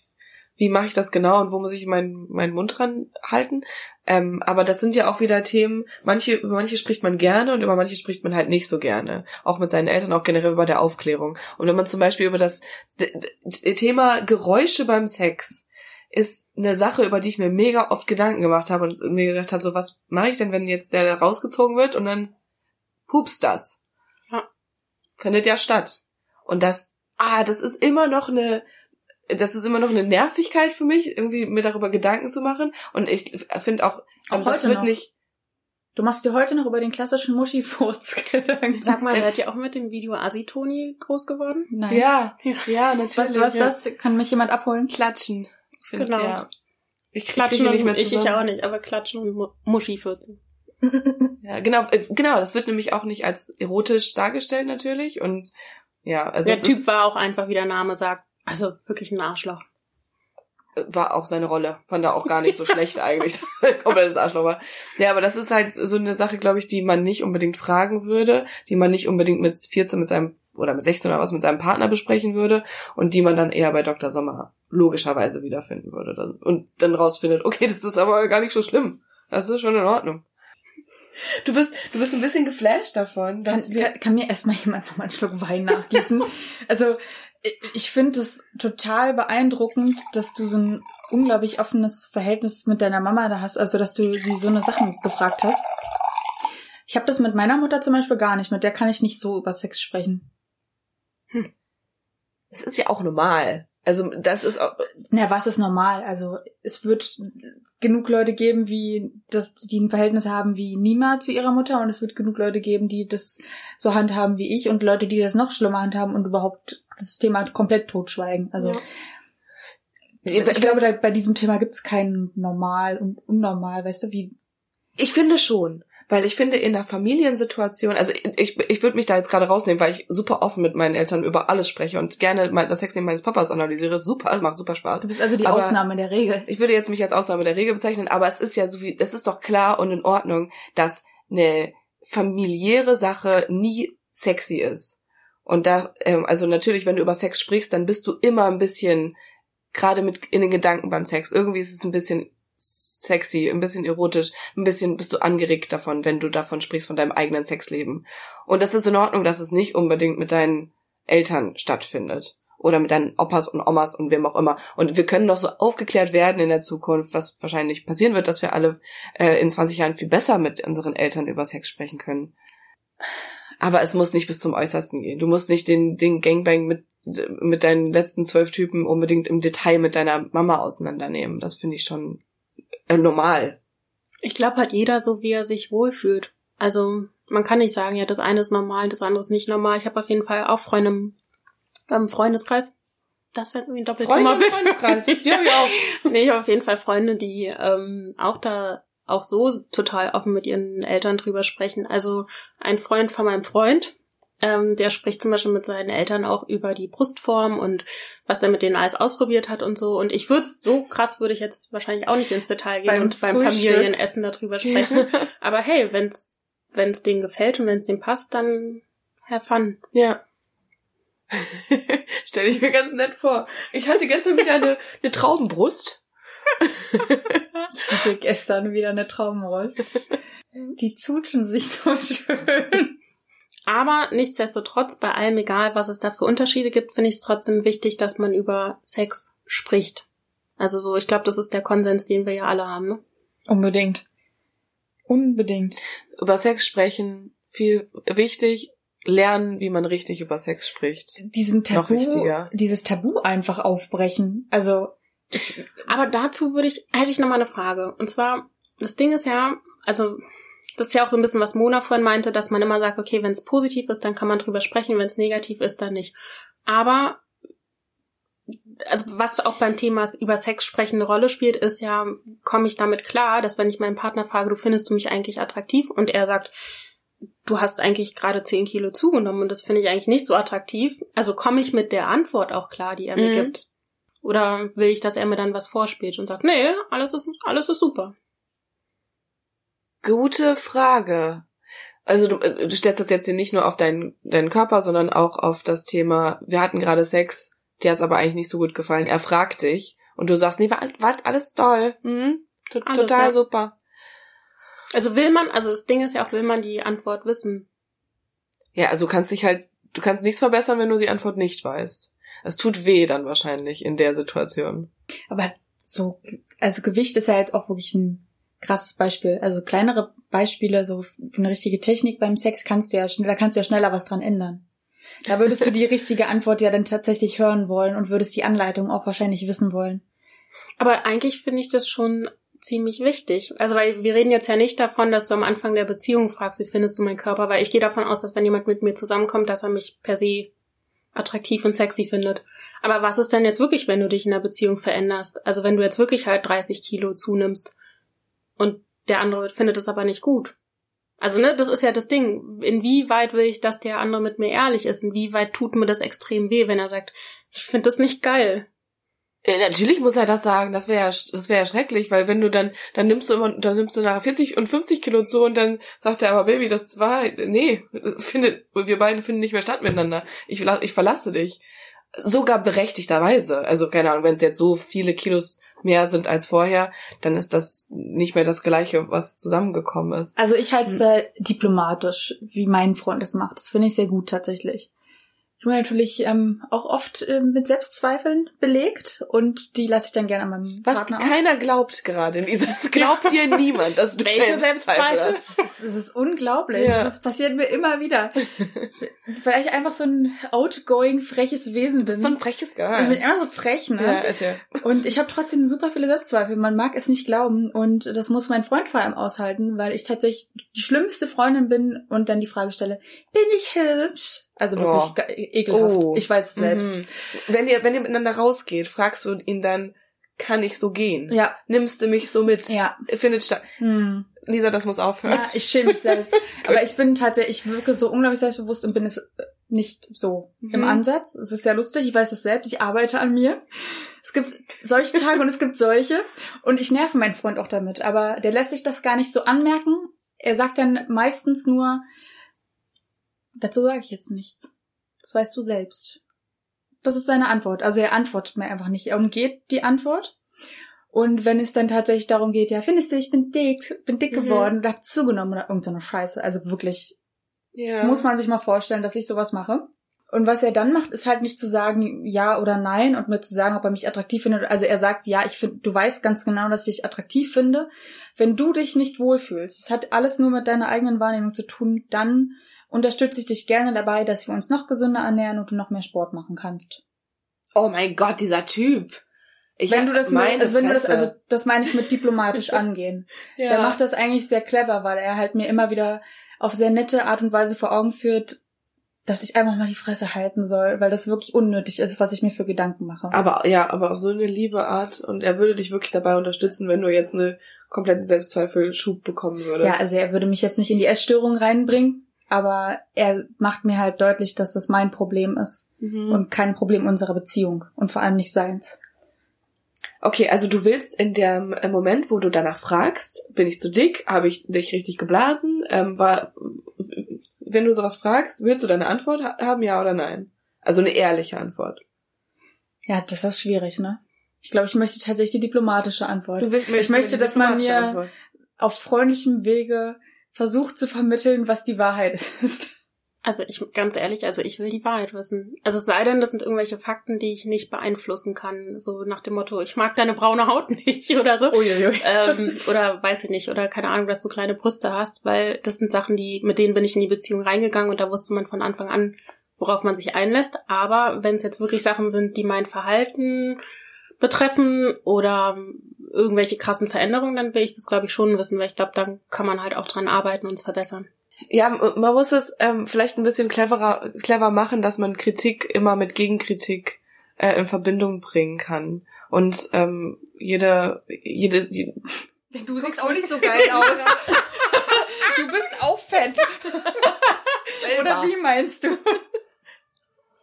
wie mache ich das genau und wo muss ich meinen, meinen Mund dran halten. Ähm, aber das sind ja auch wieder Themen, manche, über manche spricht man gerne und über manche spricht man halt nicht so gerne. Auch mit seinen Eltern, auch generell über der Aufklärung. Und wenn man zum Beispiel über das Thema Geräusche beim Sex ist eine Sache, über die ich mir mega oft Gedanken gemacht habe und mir gedacht habe, so was mache ich denn, wenn jetzt der rausgezogen wird und dann pupst das. Findet ja statt. Und das, ah, das ist immer noch eine, das ist immer noch eine Nervigkeit für mich, irgendwie mir darüber Gedanken zu machen. Und ich finde auch, Auch das heute wird noch? nicht, Du machst dir heute noch über den klassischen Muschifurz Gedanken. Sag mal, seid ihr auch mit dem Video Asitoni groß geworden? Nein. Ja, ja, natürlich. Was, was ja. das? Kann mich jemand abholen? Klatschen. Find, Genau. Ja. Ich Klatschen die nicht mehr und ich, ich zusammen. auch nicht, aber Klatschen und Mu- Muschifürzen. (laughs) Ja, genau, äh, genau, das wird nämlich auch nicht als erotisch dargestellt natürlich und ja, also der Typ war auch einfach, wie der Name sagt, also wirklich ein Arschloch. ist, war auch seine Rolle, fand er auch gar nicht so (laughs) schlecht eigentlich, komplettes Arschloch war. Ja, aber das ist halt so eine Sache, glaube ich, die man nicht unbedingt fragen würde, die man nicht unbedingt mit 14 mit seinem oder mit 16 oder was mit seinem Partner besprechen würde und die man dann eher bei Dr. Sommer logischerweise wiederfinden würde dann, und dann rausfindet, okay, das ist aber gar nicht so schlimm. Das ist schon in Ordnung. Du bist, du bist ein bisschen geflasht davon, dass Kann, wir kann, kann mir erstmal jemand noch mal einen Schluck Wein nachgießen? (laughs) also, ich- finde es total beeindruckend, dass du so ein unglaublich offenes Verhältnis mit deiner Mama da hast, also dass du sie so eine Sachen gefragt hast. Ich habe das mit meiner Mutter zum Beispiel gar nicht, mit der kann ich nicht so über Sex sprechen. Es ist ja auch normal. Also das ist auch, Na, was ist normal? Also es wird genug Leute geben, wie das, die ein Verhältnis haben wie Nima zu ihrer Mutter und es wird genug Leute geben, die das so handhaben wie ich und Leute, die das noch schlimmer handhaben und überhaupt das Thema komplett totschweigen. Also Ja. ich glaube, da, bei diesem Thema gibt es kein normal und unnormal, weißt du, wie ich finde schon. Weil ich finde, in der Familiensituation, also ich, ich würde mich da jetzt gerade rausnehmen, weil ich super offen mit meinen Eltern über alles spreche und gerne das Sexleben meines Papas analysiere. Super, macht super Spaß. du bist also die Aber- Ausnahme der Regel. Ich würde jetzt mich als Ausnahme der Regel bezeichnen, aber es ist ja so wie, es ist doch klar und in Ordnung, dass eine familiäre Sache nie sexy ist. Und da, ähm, also natürlich, wenn du über Sex sprichst, dann bist du immer ein bisschen, gerade mit in den Gedanken beim Sex, irgendwie ist es ein bisschen sexy, ein bisschen erotisch, ein bisschen bist du angeregt davon, wenn du davon sprichst, von deinem eigenen Sexleben. Und das ist in Ordnung, dass es nicht unbedingt mit deinen Eltern stattfindet. Oder mit deinen Opas und Omas und wem auch immer. Und wir können doch so aufgeklärt werden in der Zukunft, was wahrscheinlich passieren wird, dass wir alle äh, in 20 Jahren viel besser mit unseren Eltern über Sex sprechen können. Aber es muss nicht bis zum Äußersten gehen. Du musst nicht den, den Gangbang mit, mit deinen letzten zwölf Typen unbedingt im Detail mit deiner Mama auseinandernehmen. Das finde ich schon äh, normal. Ich glaube halt jeder so, wie er sich wohlfühlt. Also man kann nicht sagen, ja, das eine ist normal, das andere ist nicht normal. Ich habe auf jeden Fall auch Freunde im, im Freundeskreis. Das wäre irgendwie ein doppelt Freunde im Freundeskreis. Die ich auch. nee, ich habe auf jeden Fall Freunde, die ähm, auch da auch so total offen mit ihren Eltern drüber sprechen. Also ein Freund von meinem Freund, ähm, der spricht zum Beispiel mit seinen Eltern auch über die Brustform und was er mit denen alles ausprobiert hat und so. Und ich würde so krass würde ich jetzt wahrscheinlich auch nicht ins Detail gehen Beim und beim Frühstück. Familienessen darüber sprechen. (laughs) Aber hey, wenn's wenn's denen gefällt und wenn's denen passt, dann have fun. Ja. (laughs) Stell ich mir ganz nett vor. Ich hatte gestern wieder eine, eine Traubenbrust. Ich hatte gestern wieder eine Traumroll. (laughs) Die zutschen sich so schön. Aber nichtsdestotrotz, bei allem egal, was es da für Unterschiede gibt, finde ich es trotzdem wichtig, dass man über Sex spricht. Also so, ich glaube, das ist der Konsens, den wir ja alle haben. Ne? Unbedingt. Unbedingt. Über Sex sprechen, viel wichtig. Lernen, wie man richtig über Sex spricht. Diesen Noch Tabu, wichtiger. dieses Tabu einfach aufbrechen. Also, Aber dazu würde ich, hätte ich noch mal eine Frage. Und zwar, das Ding ist ja, also das ist ja auch so ein bisschen, was Mona vorhin meinte, dass man immer sagt, okay, wenn es positiv ist, dann kann man drüber sprechen, wenn es negativ ist, dann nicht. Aber also was auch beim Thema über Sex sprechen eine Rolle spielt, ist ja, komme ich damit klar, dass wenn ich meinen Partner frage, du findest du mich eigentlich attraktiv und er sagt, du hast eigentlich gerade 10 Kilo zugenommen und das finde ich eigentlich nicht so attraktiv. Also komme ich mit der Antwort auch klar, die er mir Mhm. gibt. Oder will ich, dass er mir dann was vorspielt und sagt, nee, alles ist, alles ist super. Gute Frage. Also du, äh, du stellst das jetzt hier nicht nur auf deinen, deinen Körper, sondern auch auf das Thema, wir hatten gerade Sex, dir hat's aber eigentlich nicht so gut gefallen. Er fragt dich und du sagst, nee, war, war alles toll. Mhm. T- Alles, Total ja. super. Also will man, also das Ding ist ja auch, will man die Antwort wissen. Ja, also du kannst dich halt, du kannst nichts verbessern, wenn du die Antwort nicht weißt. Es tut weh dann wahrscheinlich in der Situation. aber so, also Gewicht ist ja jetzt auch wirklich ein krasses Beispiel. Also kleinere Beispiele, so eine richtige Technik beim Sex kannst du ja schneller, kannst du ja schneller was dran ändern. Da würdest du die richtige Antwort ja dann tatsächlich hören wollen und würdest die Anleitung auch wahrscheinlich wissen wollen. Aber eigentlich finde ich das schon ziemlich wichtig. Also weil wir reden jetzt ja nicht davon, dass du am Anfang der Beziehung fragst, wie findest du meinen Körper, weil ich gehe davon aus, dass wenn jemand mit mir zusammenkommt, dass er mich per se attraktiv und sexy findet. Aber was ist denn jetzt wirklich, wenn du dich in der Beziehung veränderst? Also wenn du jetzt wirklich halt 30 Kilo zunimmst und der andere findet es aber nicht gut. Also, ne, das ist ja das Ding. Inwieweit will ich, dass der andere mit mir ehrlich ist? Inwieweit tut mir das extrem weh, wenn er sagt, ich finde das nicht geil? Ja, natürlich muss er das sagen. Das wäre ja, das wäre ja schrecklich, weil wenn du dann, dann nimmst du immer, dann nimmst du nachher 40 und 50 Kilo zu und dann sagt er aber, Baby, das war, nee, das findet, wir beiden finden nicht mehr statt miteinander. Ich, ich verlasse dich. Sogar berechtigterweise. Also, keine Ahnung, wenn es jetzt so viele Kilos mehr sind als vorher, dann ist das nicht mehr das Gleiche, was zusammengekommen ist. Also ich halte es da diplomatisch, wie mein Freund es macht. Das finde ich sehr gut tatsächlich. Ich bin natürlich ähm, auch oft äh, mit Selbstzweifeln belegt und die lasse ich dann gerne an meinem Was Partner keiner glaubt gerade in dieser. Glaubt dir niemand, dass du Welche Selbstzweifel. Das ist, ist unglaublich. Ja. Das passiert mir immer wieder. Weil ich einfach so ein outgoing, freches Wesen Du bin. bist so ein freches ich Girl. bin immer so frech, ne? Ja, erzähl. Und ich habe trotzdem super viele Selbstzweifel. Man mag es nicht glauben. Und das muss mein Freund vor allem aushalten, weil ich tatsächlich die schlimmste Freundin bin und dann die Frage stelle, bin ich hübsch? Also wirklich Oh. ekelhaft. Oh. Ich weiß es selbst. Mhm. Wenn ihr, wenn ihr miteinander rausgeht, fragst du ihn dann, kann ich so gehen? Ja, Nimmst du mich so mit? ja. Findet statt. Hm. Lisa, das muss aufhören. Ja, ich schäme mich selbst. (laughs) Aber ich bin tatsächlich, ich wirke so unglaublich selbstbewusst und bin es äh, nicht so Mhm. im Ansatz. Es ist sehr lustig, ich weiß es selbst, ich arbeite an mir. Es gibt solche Tage und es gibt solche. Und ich nerve meinen Freund auch damit. Aber der lässt sich das gar nicht so anmerken. Er sagt dann meistens nur, dazu sage ich jetzt nichts. Das weißt du selbst. Das ist seine Antwort. Also er antwortet mir einfach nicht. Er umgeht die Antwort. Und wenn es dann tatsächlich darum geht, ja, findest du, ich bin dick, bin dick Mhm. geworden oder hab zugenommen oder irgendeine Scheiße. Also wirklich, Ja. muss man sich mal vorstellen, dass ich sowas mache. Und was er dann macht, ist halt nicht zu sagen ja oder nein und mir zu sagen, ob er mich attraktiv findet. Also er sagt, ja, ich finde, du weißt ganz genau, dass ich dich attraktiv finde. Wenn du dich nicht wohlfühlst, es hat alles nur mit deiner eigenen Wahrnehmung zu tun, dann unterstütze ich dich gerne dabei, dass wir uns noch gesünder ernähren und du noch mehr Sport machen kannst. oh mein Gott, dieser Typ. Ich wenn du das meine also wenn du das, also das meine ich mit diplomatisch (laughs) angehen. ja. Der macht das eigentlich sehr clever, weil er halt mir immer wieder auf sehr nette Art und Weise vor Augen führt, dass ich einfach mal die Fresse halten soll, weil das wirklich unnötig ist, was ich mir für Gedanken mache. Aber ja, aber auf so eine liebe Art und er würde dich wirklich dabei unterstützen, wenn du jetzt eine komplette Selbstzweifelschub bekommen würdest. ja, also er würde mich jetzt nicht in die Essstörung reinbringen, aber er macht mir halt deutlich, dass das mein Problem ist mhm. und kein Problem unserer Beziehung und vor allem nicht seins. Okay, also du willst in dem äh, Moment, wo du danach fragst, bin ich zu dick, habe ich dich richtig geblasen, ähm, war, wenn du sowas fragst, willst du deine Antwort ha haben, ja oder nein? Also eine ehrliche Antwort. Ja, das ist schwierig, ne? Ich glaube, ich möchte tatsächlich die diplomatische Antwort. Du willst, Ich möchte, dass man mir- Antwort. Auf freundlichem Wege versucht zu vermitteln, was die Wahrheit ist. Also ich, ganz ehrlich, also ich will die Wahrheit wissen. Also es sei denn, das sind irgendwelche Fakten, die ich nicht beeinflussen kann. So nach dem Motto, ich mag deine braune Haut (laughs) nicht oder so. Uiuiui. ähm, oder weiß ich nicht, oder keine Ahnung, dass du kleine Brüste hast, weil das sind Sachen, die, mit denen bin ich in die Beziehung reingegangen und da wusste man von Anfang an, worauf man sich einlässt. Aber wenn es jetzt wirklich Sachen sind, die mein Verhalten betreffen oder irgendwelche krassen Veränderungen, dann will ich das, glaube ich, schon wissen, weil ich glaube, dann kann man halt auch dran arbeiten und es verbessern. Ja, man muss es ähm, vielleicht ein bisschen cleverer, clever machen, dass man Kritik immer mit Gegenkritik äh, in Verbindung bringen kann. Und ähm, jede, jede, je- (laughs) Du siehst auch nicht so (laughs) geil aus. (laughs) du bist auch fett. Oder wie meinst du?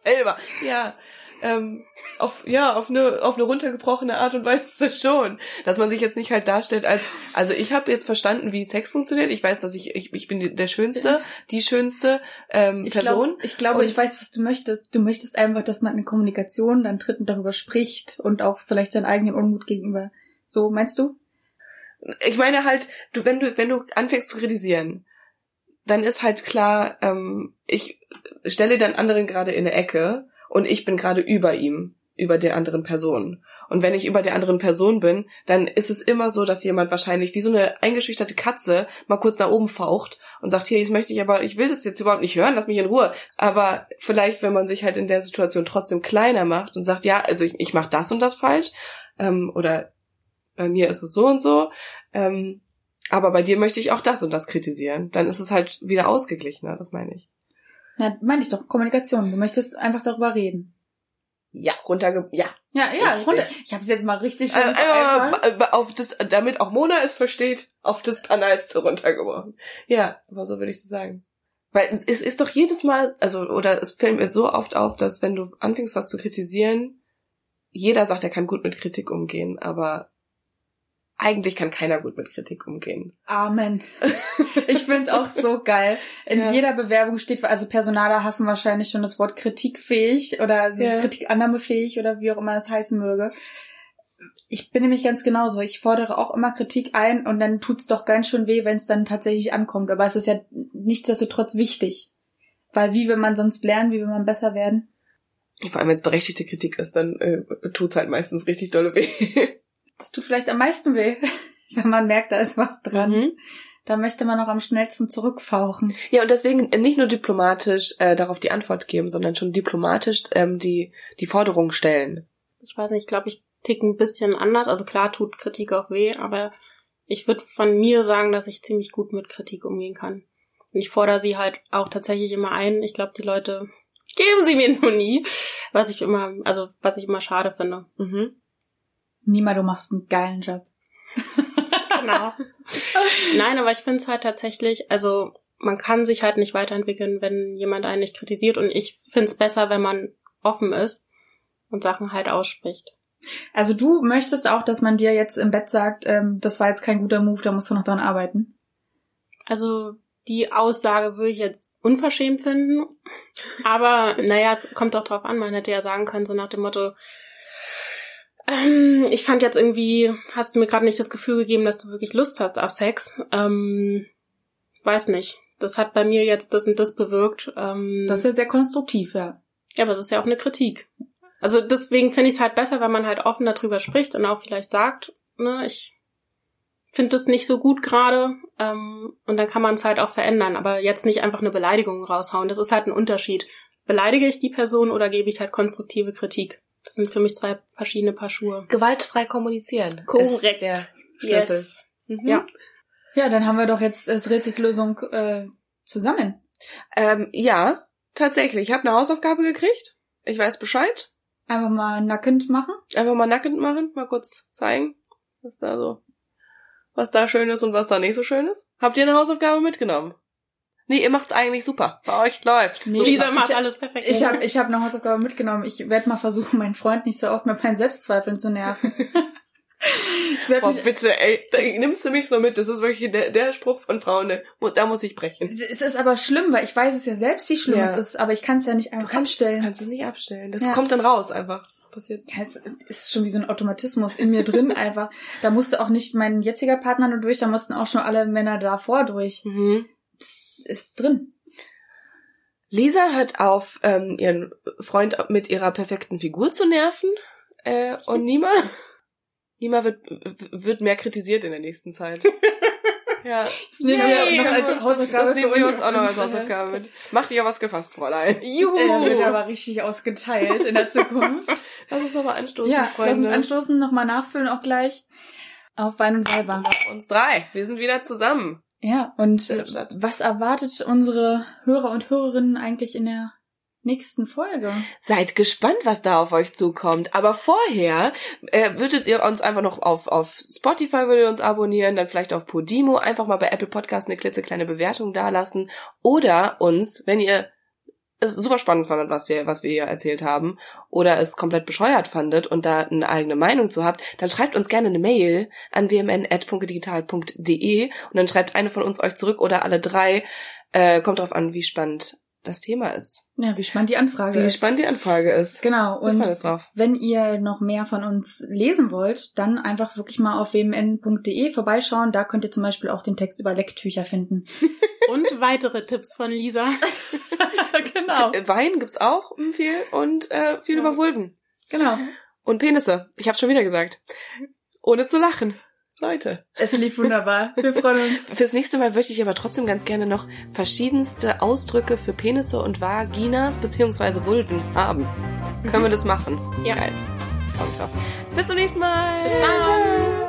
Elber. Ja. Ähm, auf, ja, auf eine, auf eine runtergebrochene Art und Weise (laughs) schon. Dass man sich jetzt nicht halt darstellt als, also ich habe jetzt verstanden, wie Sex funktioniert. Ich weiß, dass ich, ich, ich bin der Schönste, die schönste ähm, Ich, Person. glaub, ich glaube, Und- ich weiß, was du möchtest. Du möchtest einfach, dass man in Kommunikation dann tritt und darüber spricht und auch vielleicht seinen eigenen Unmut gegenüber. So, meinst du? ich meine halt, du, wenn du, wenn du anfängst zu kritisieren, dann ist halt klar, ähm, ich stelle den anderen gerade in eine Ecke und ich bin gerade über ihm, über der anderen Person. Und wenn ich über der anderen Person bin, dann ist es immer so, dass jemand wahrscheinlich wie so eine eingeschüchterte Katze mal kurz nach oben faucht und sagt, hier, jetzt möchte ich aber, ich will das jetzt überhaupt nicht hören, lass mich in Ruhe. Aber vielleicht, wenn man sich halt in der Situation trotzdem kleiner macht und sagt, ja, also ich, ich mache das und das falsch, ähm, oder bei mir ist es so und so, Ähm, aber bei dir möchte ich auch das und das kritisieren. Dann ist es halt wieder ausgeglichener, das meine ich. Na, meine ich doch, Kommunikation. Du möchtest einfach darüber reden. Ja, runterge... Ja. Ja, ja, Richtig. runter. Ich habe es jetzt mal richtig Äh, äh, auf das, damit auch Mona es versteht, auf das Banalste runtergebrochen. Ja, aber so würde ich das sagen. Weil es ist, ist doch jedes Mal, also, oder es fällt mir so oft auf, dass wenn du anfängst, was zu kritisieren, jeder sagt, er kann gut mit Kritik umgehen, aber eigentlich kann keiner gut mit Kritik umgehen. Amen. (laughs) Ich find's auch so geil. In Ja. jeder Bewerbung steht, also Personaler hassen wahrscheinlich schon das Wort kritikfähig oder so Ja. kritikannahmefähig oder wie auch immer das heißen möge. Ich bin nämlich ganz genauso. Ich fordere auch immer Kritik ein und dann tut's doch ganz schön weh, wenn es dann tatsächlich ankommt. Aber es ist ja nichtsdestotrotz wichtig. Weil wie will man sonst lernen, wie will man besser werden? Vor allem, wenn es berechtigte Kritik ist, dann äh, tut's halt meistens richtig dolle weh. (laughs) Das tut vielleicht am meisten weh, (laughs) wenn man merkt, da ist was dran. Mhm. Da möchte man auch am schnellsten zurückfauchen. Ja, und deswegen nicht nur diplomatisch äh, darauf die Antwort geben, sondern schon diplomatisch ähm, die, die Forderung stellen. Ich weiß nicht, ich glaube, ich tick ein bisschen anders. Also klar tut Kritik auch weh, aber ich würde von mir sagen, dass ich ziemlich gut mit Kritik umgehen kann. Und ich fordere sie halt auch tatsächlich immer ein. Ich glaube, die Leute geben sie mir (laughs) nur nie, was ich immer, also was ich immer schade finde. Mhm. Nima, du machst einen geilen Job. Genau. Nein, aber ich finde es halt tatsächlich, also man kann sich halt nicht weiterentwickeln, wenn jemand einen nicht kritisiert. Und ich finde es besser, wenn man offen ist und Sachen halt ausspricht. Also du möchtest auch, dass man dir jetzt im Bett sagt, ähm, das war jetzt kein guter Move, da musst du noch dran arbeiten. Also die Aussage würde ich jetzt unverschämt finden. Aber naja, es kommt doch drauf an. Man hätte ja sagen können, so nach dem Motto, ähm, ich fand jetzt irgendwie, hast du mir gerade nicht das Gefühl gegeben, dass du wirklich Lust hast auf Sex. Ähm, weiß nicht. Das hat bei mir jetzt das und das bewirkt. Ähm, Das ist ja sehr konstruktiv, ja. ja, aber das ist ja auch eine Kritik. Also deswegen finde ich es halt besser, wenn man halt offen darüber spricht und auch vielleicht sagt, ne, ich finde das nicht so gut gerade ähm, und dann kann man es halt auch verändern, aber jetzt nicht einfach eine Beleidigung raushauen. Das ist halt ein Unterschied. Beleidige ich die Person oder gebe ich halt konstruktive Kritik? Das sind für mich zwei verschiedene Paar Schuhe. Gewaltfrei kommunizieren. Korrekt. Ist der Schlüssel. Yes. Mhm. Ja. Ja, dann haben wir doch jetzt das Rätselslösung äh, zusammen. Ähm, ja, tatsächlich. Ich habe eine Hausaufgabe gekriegt. Ich weiß Bescheid. Einfach mal nackend machen. Einfach mal nackend machen, mal kurz zeigen, was da so, was da schön ist und was da nicht so schön ist. Habt ihr eine Hausaufgabe mitgenommen? Nee, ihr macht's eigentlich super. Bei euch läuft. Nee. Lisa macht Ich- alles perfekt. Ich habe ich hab eine Hausaufgabe mitgenommen. Ich werde mal versuchen, meinen Freund nicht so oft mit meinen Selbstzweifeln zu nerven. (laughs) ich werde Boah, mich bitte, ey, da nimmst du mich so mit. Das ist wirklich der, der Spruch von Frauen, mu- da muss ich brechen. es ist aber schlimm, weil ich weiß es ja selbst, wie schlimm Ja. es ist, aber ich kann es ja nicht einfach abstellen. Kannst es nicht abstellen. Das Ja. kommt dann raus einfach. Passiert. Ja, es ist schon wie so ein Automatismus in mir drin (laughs) einfach. Da musste auch nicht mein jetziger Partner nur durch, da mussten auch schon alle Männer davor durch. Mhm. Das ist drin. Lisa hört auf, ähm, ihren Freund mit ihrer perfekten Figur zu nerven. Äh, und Nima, Nima wird, wird mehr kritisiert in der nächsten Zeit. (laughs) ja. Das nehmen Yay, wir noch als Hausaufgabe das nehmen wir uns auch noch als äh, Hausaufgabe mit. Macht ihr ja was gefasst, Fräulein. Juhu! Er wird aber richtig ausgeteilt in der Zukunft. Lass uns doch mal anstoßen, ja, lass Freunde. uns anstoßen, nochmal nachfüllen auch gleich. Auf Wein und Weiber. Auf uns drei. Wir sind wieder zusammen. Ja, und äh, was erwartet unsere Hörer und Hörerinnen eigentlich in der nächsten Folge? Seid gespannt, was da auf euch zukommt. Aber vorher äh, würdet ihr uns einfach noch auf, auf Spotify würdet ihr uns abonnieren, dann vielleicht auf Podimo, einfach mal bei Apple Podcasts eine klitzekleine Bewertung dalassen. Oder uns, wenn ihr super spannend fandet, was wir, was wir hier erzählt haben, oder es komplett bescheuert fandet und da eine eigene Meinung zu habt, dann schreibt uns gerne eine Mail an wmn.funkedigital.de und dann schreibt eine von uns euch zurück oder alle drei. Äh, kommt drauf an, wie spannend das Thema ist. Ja, wie spannend die Anfrage Wie ist. spannend die Anfrage ist. Genau, und wenn ihr noch mehr von uns lesen wollt, dann einfach wirklich mal auf wmn.de vorbeischauen. Da könnt ihr zum Beispiel auch den Text über Lecktücher finden. (laughs) Und weitere Tipps von Lisa. (laughs) genau. Äh, Wein gibt's auch viel und äh, viel Ja. über Vulven. Genau. Und Penisse. Ich habe schon wieder gesagt. Ohne zu lachen. Leute. Es lief wunderbar. Wir freuen uns. (laughs) Fürs nächste Mal möchte ich aber trotzdem ganz gerne noch verschiedenste Ausdrücke für Penisse und Vaginas beziehungsweise Vulven haben. Können wir das machen? Ja. Geil. Bis zum nächsten Mal. Bis dann. Tschüss.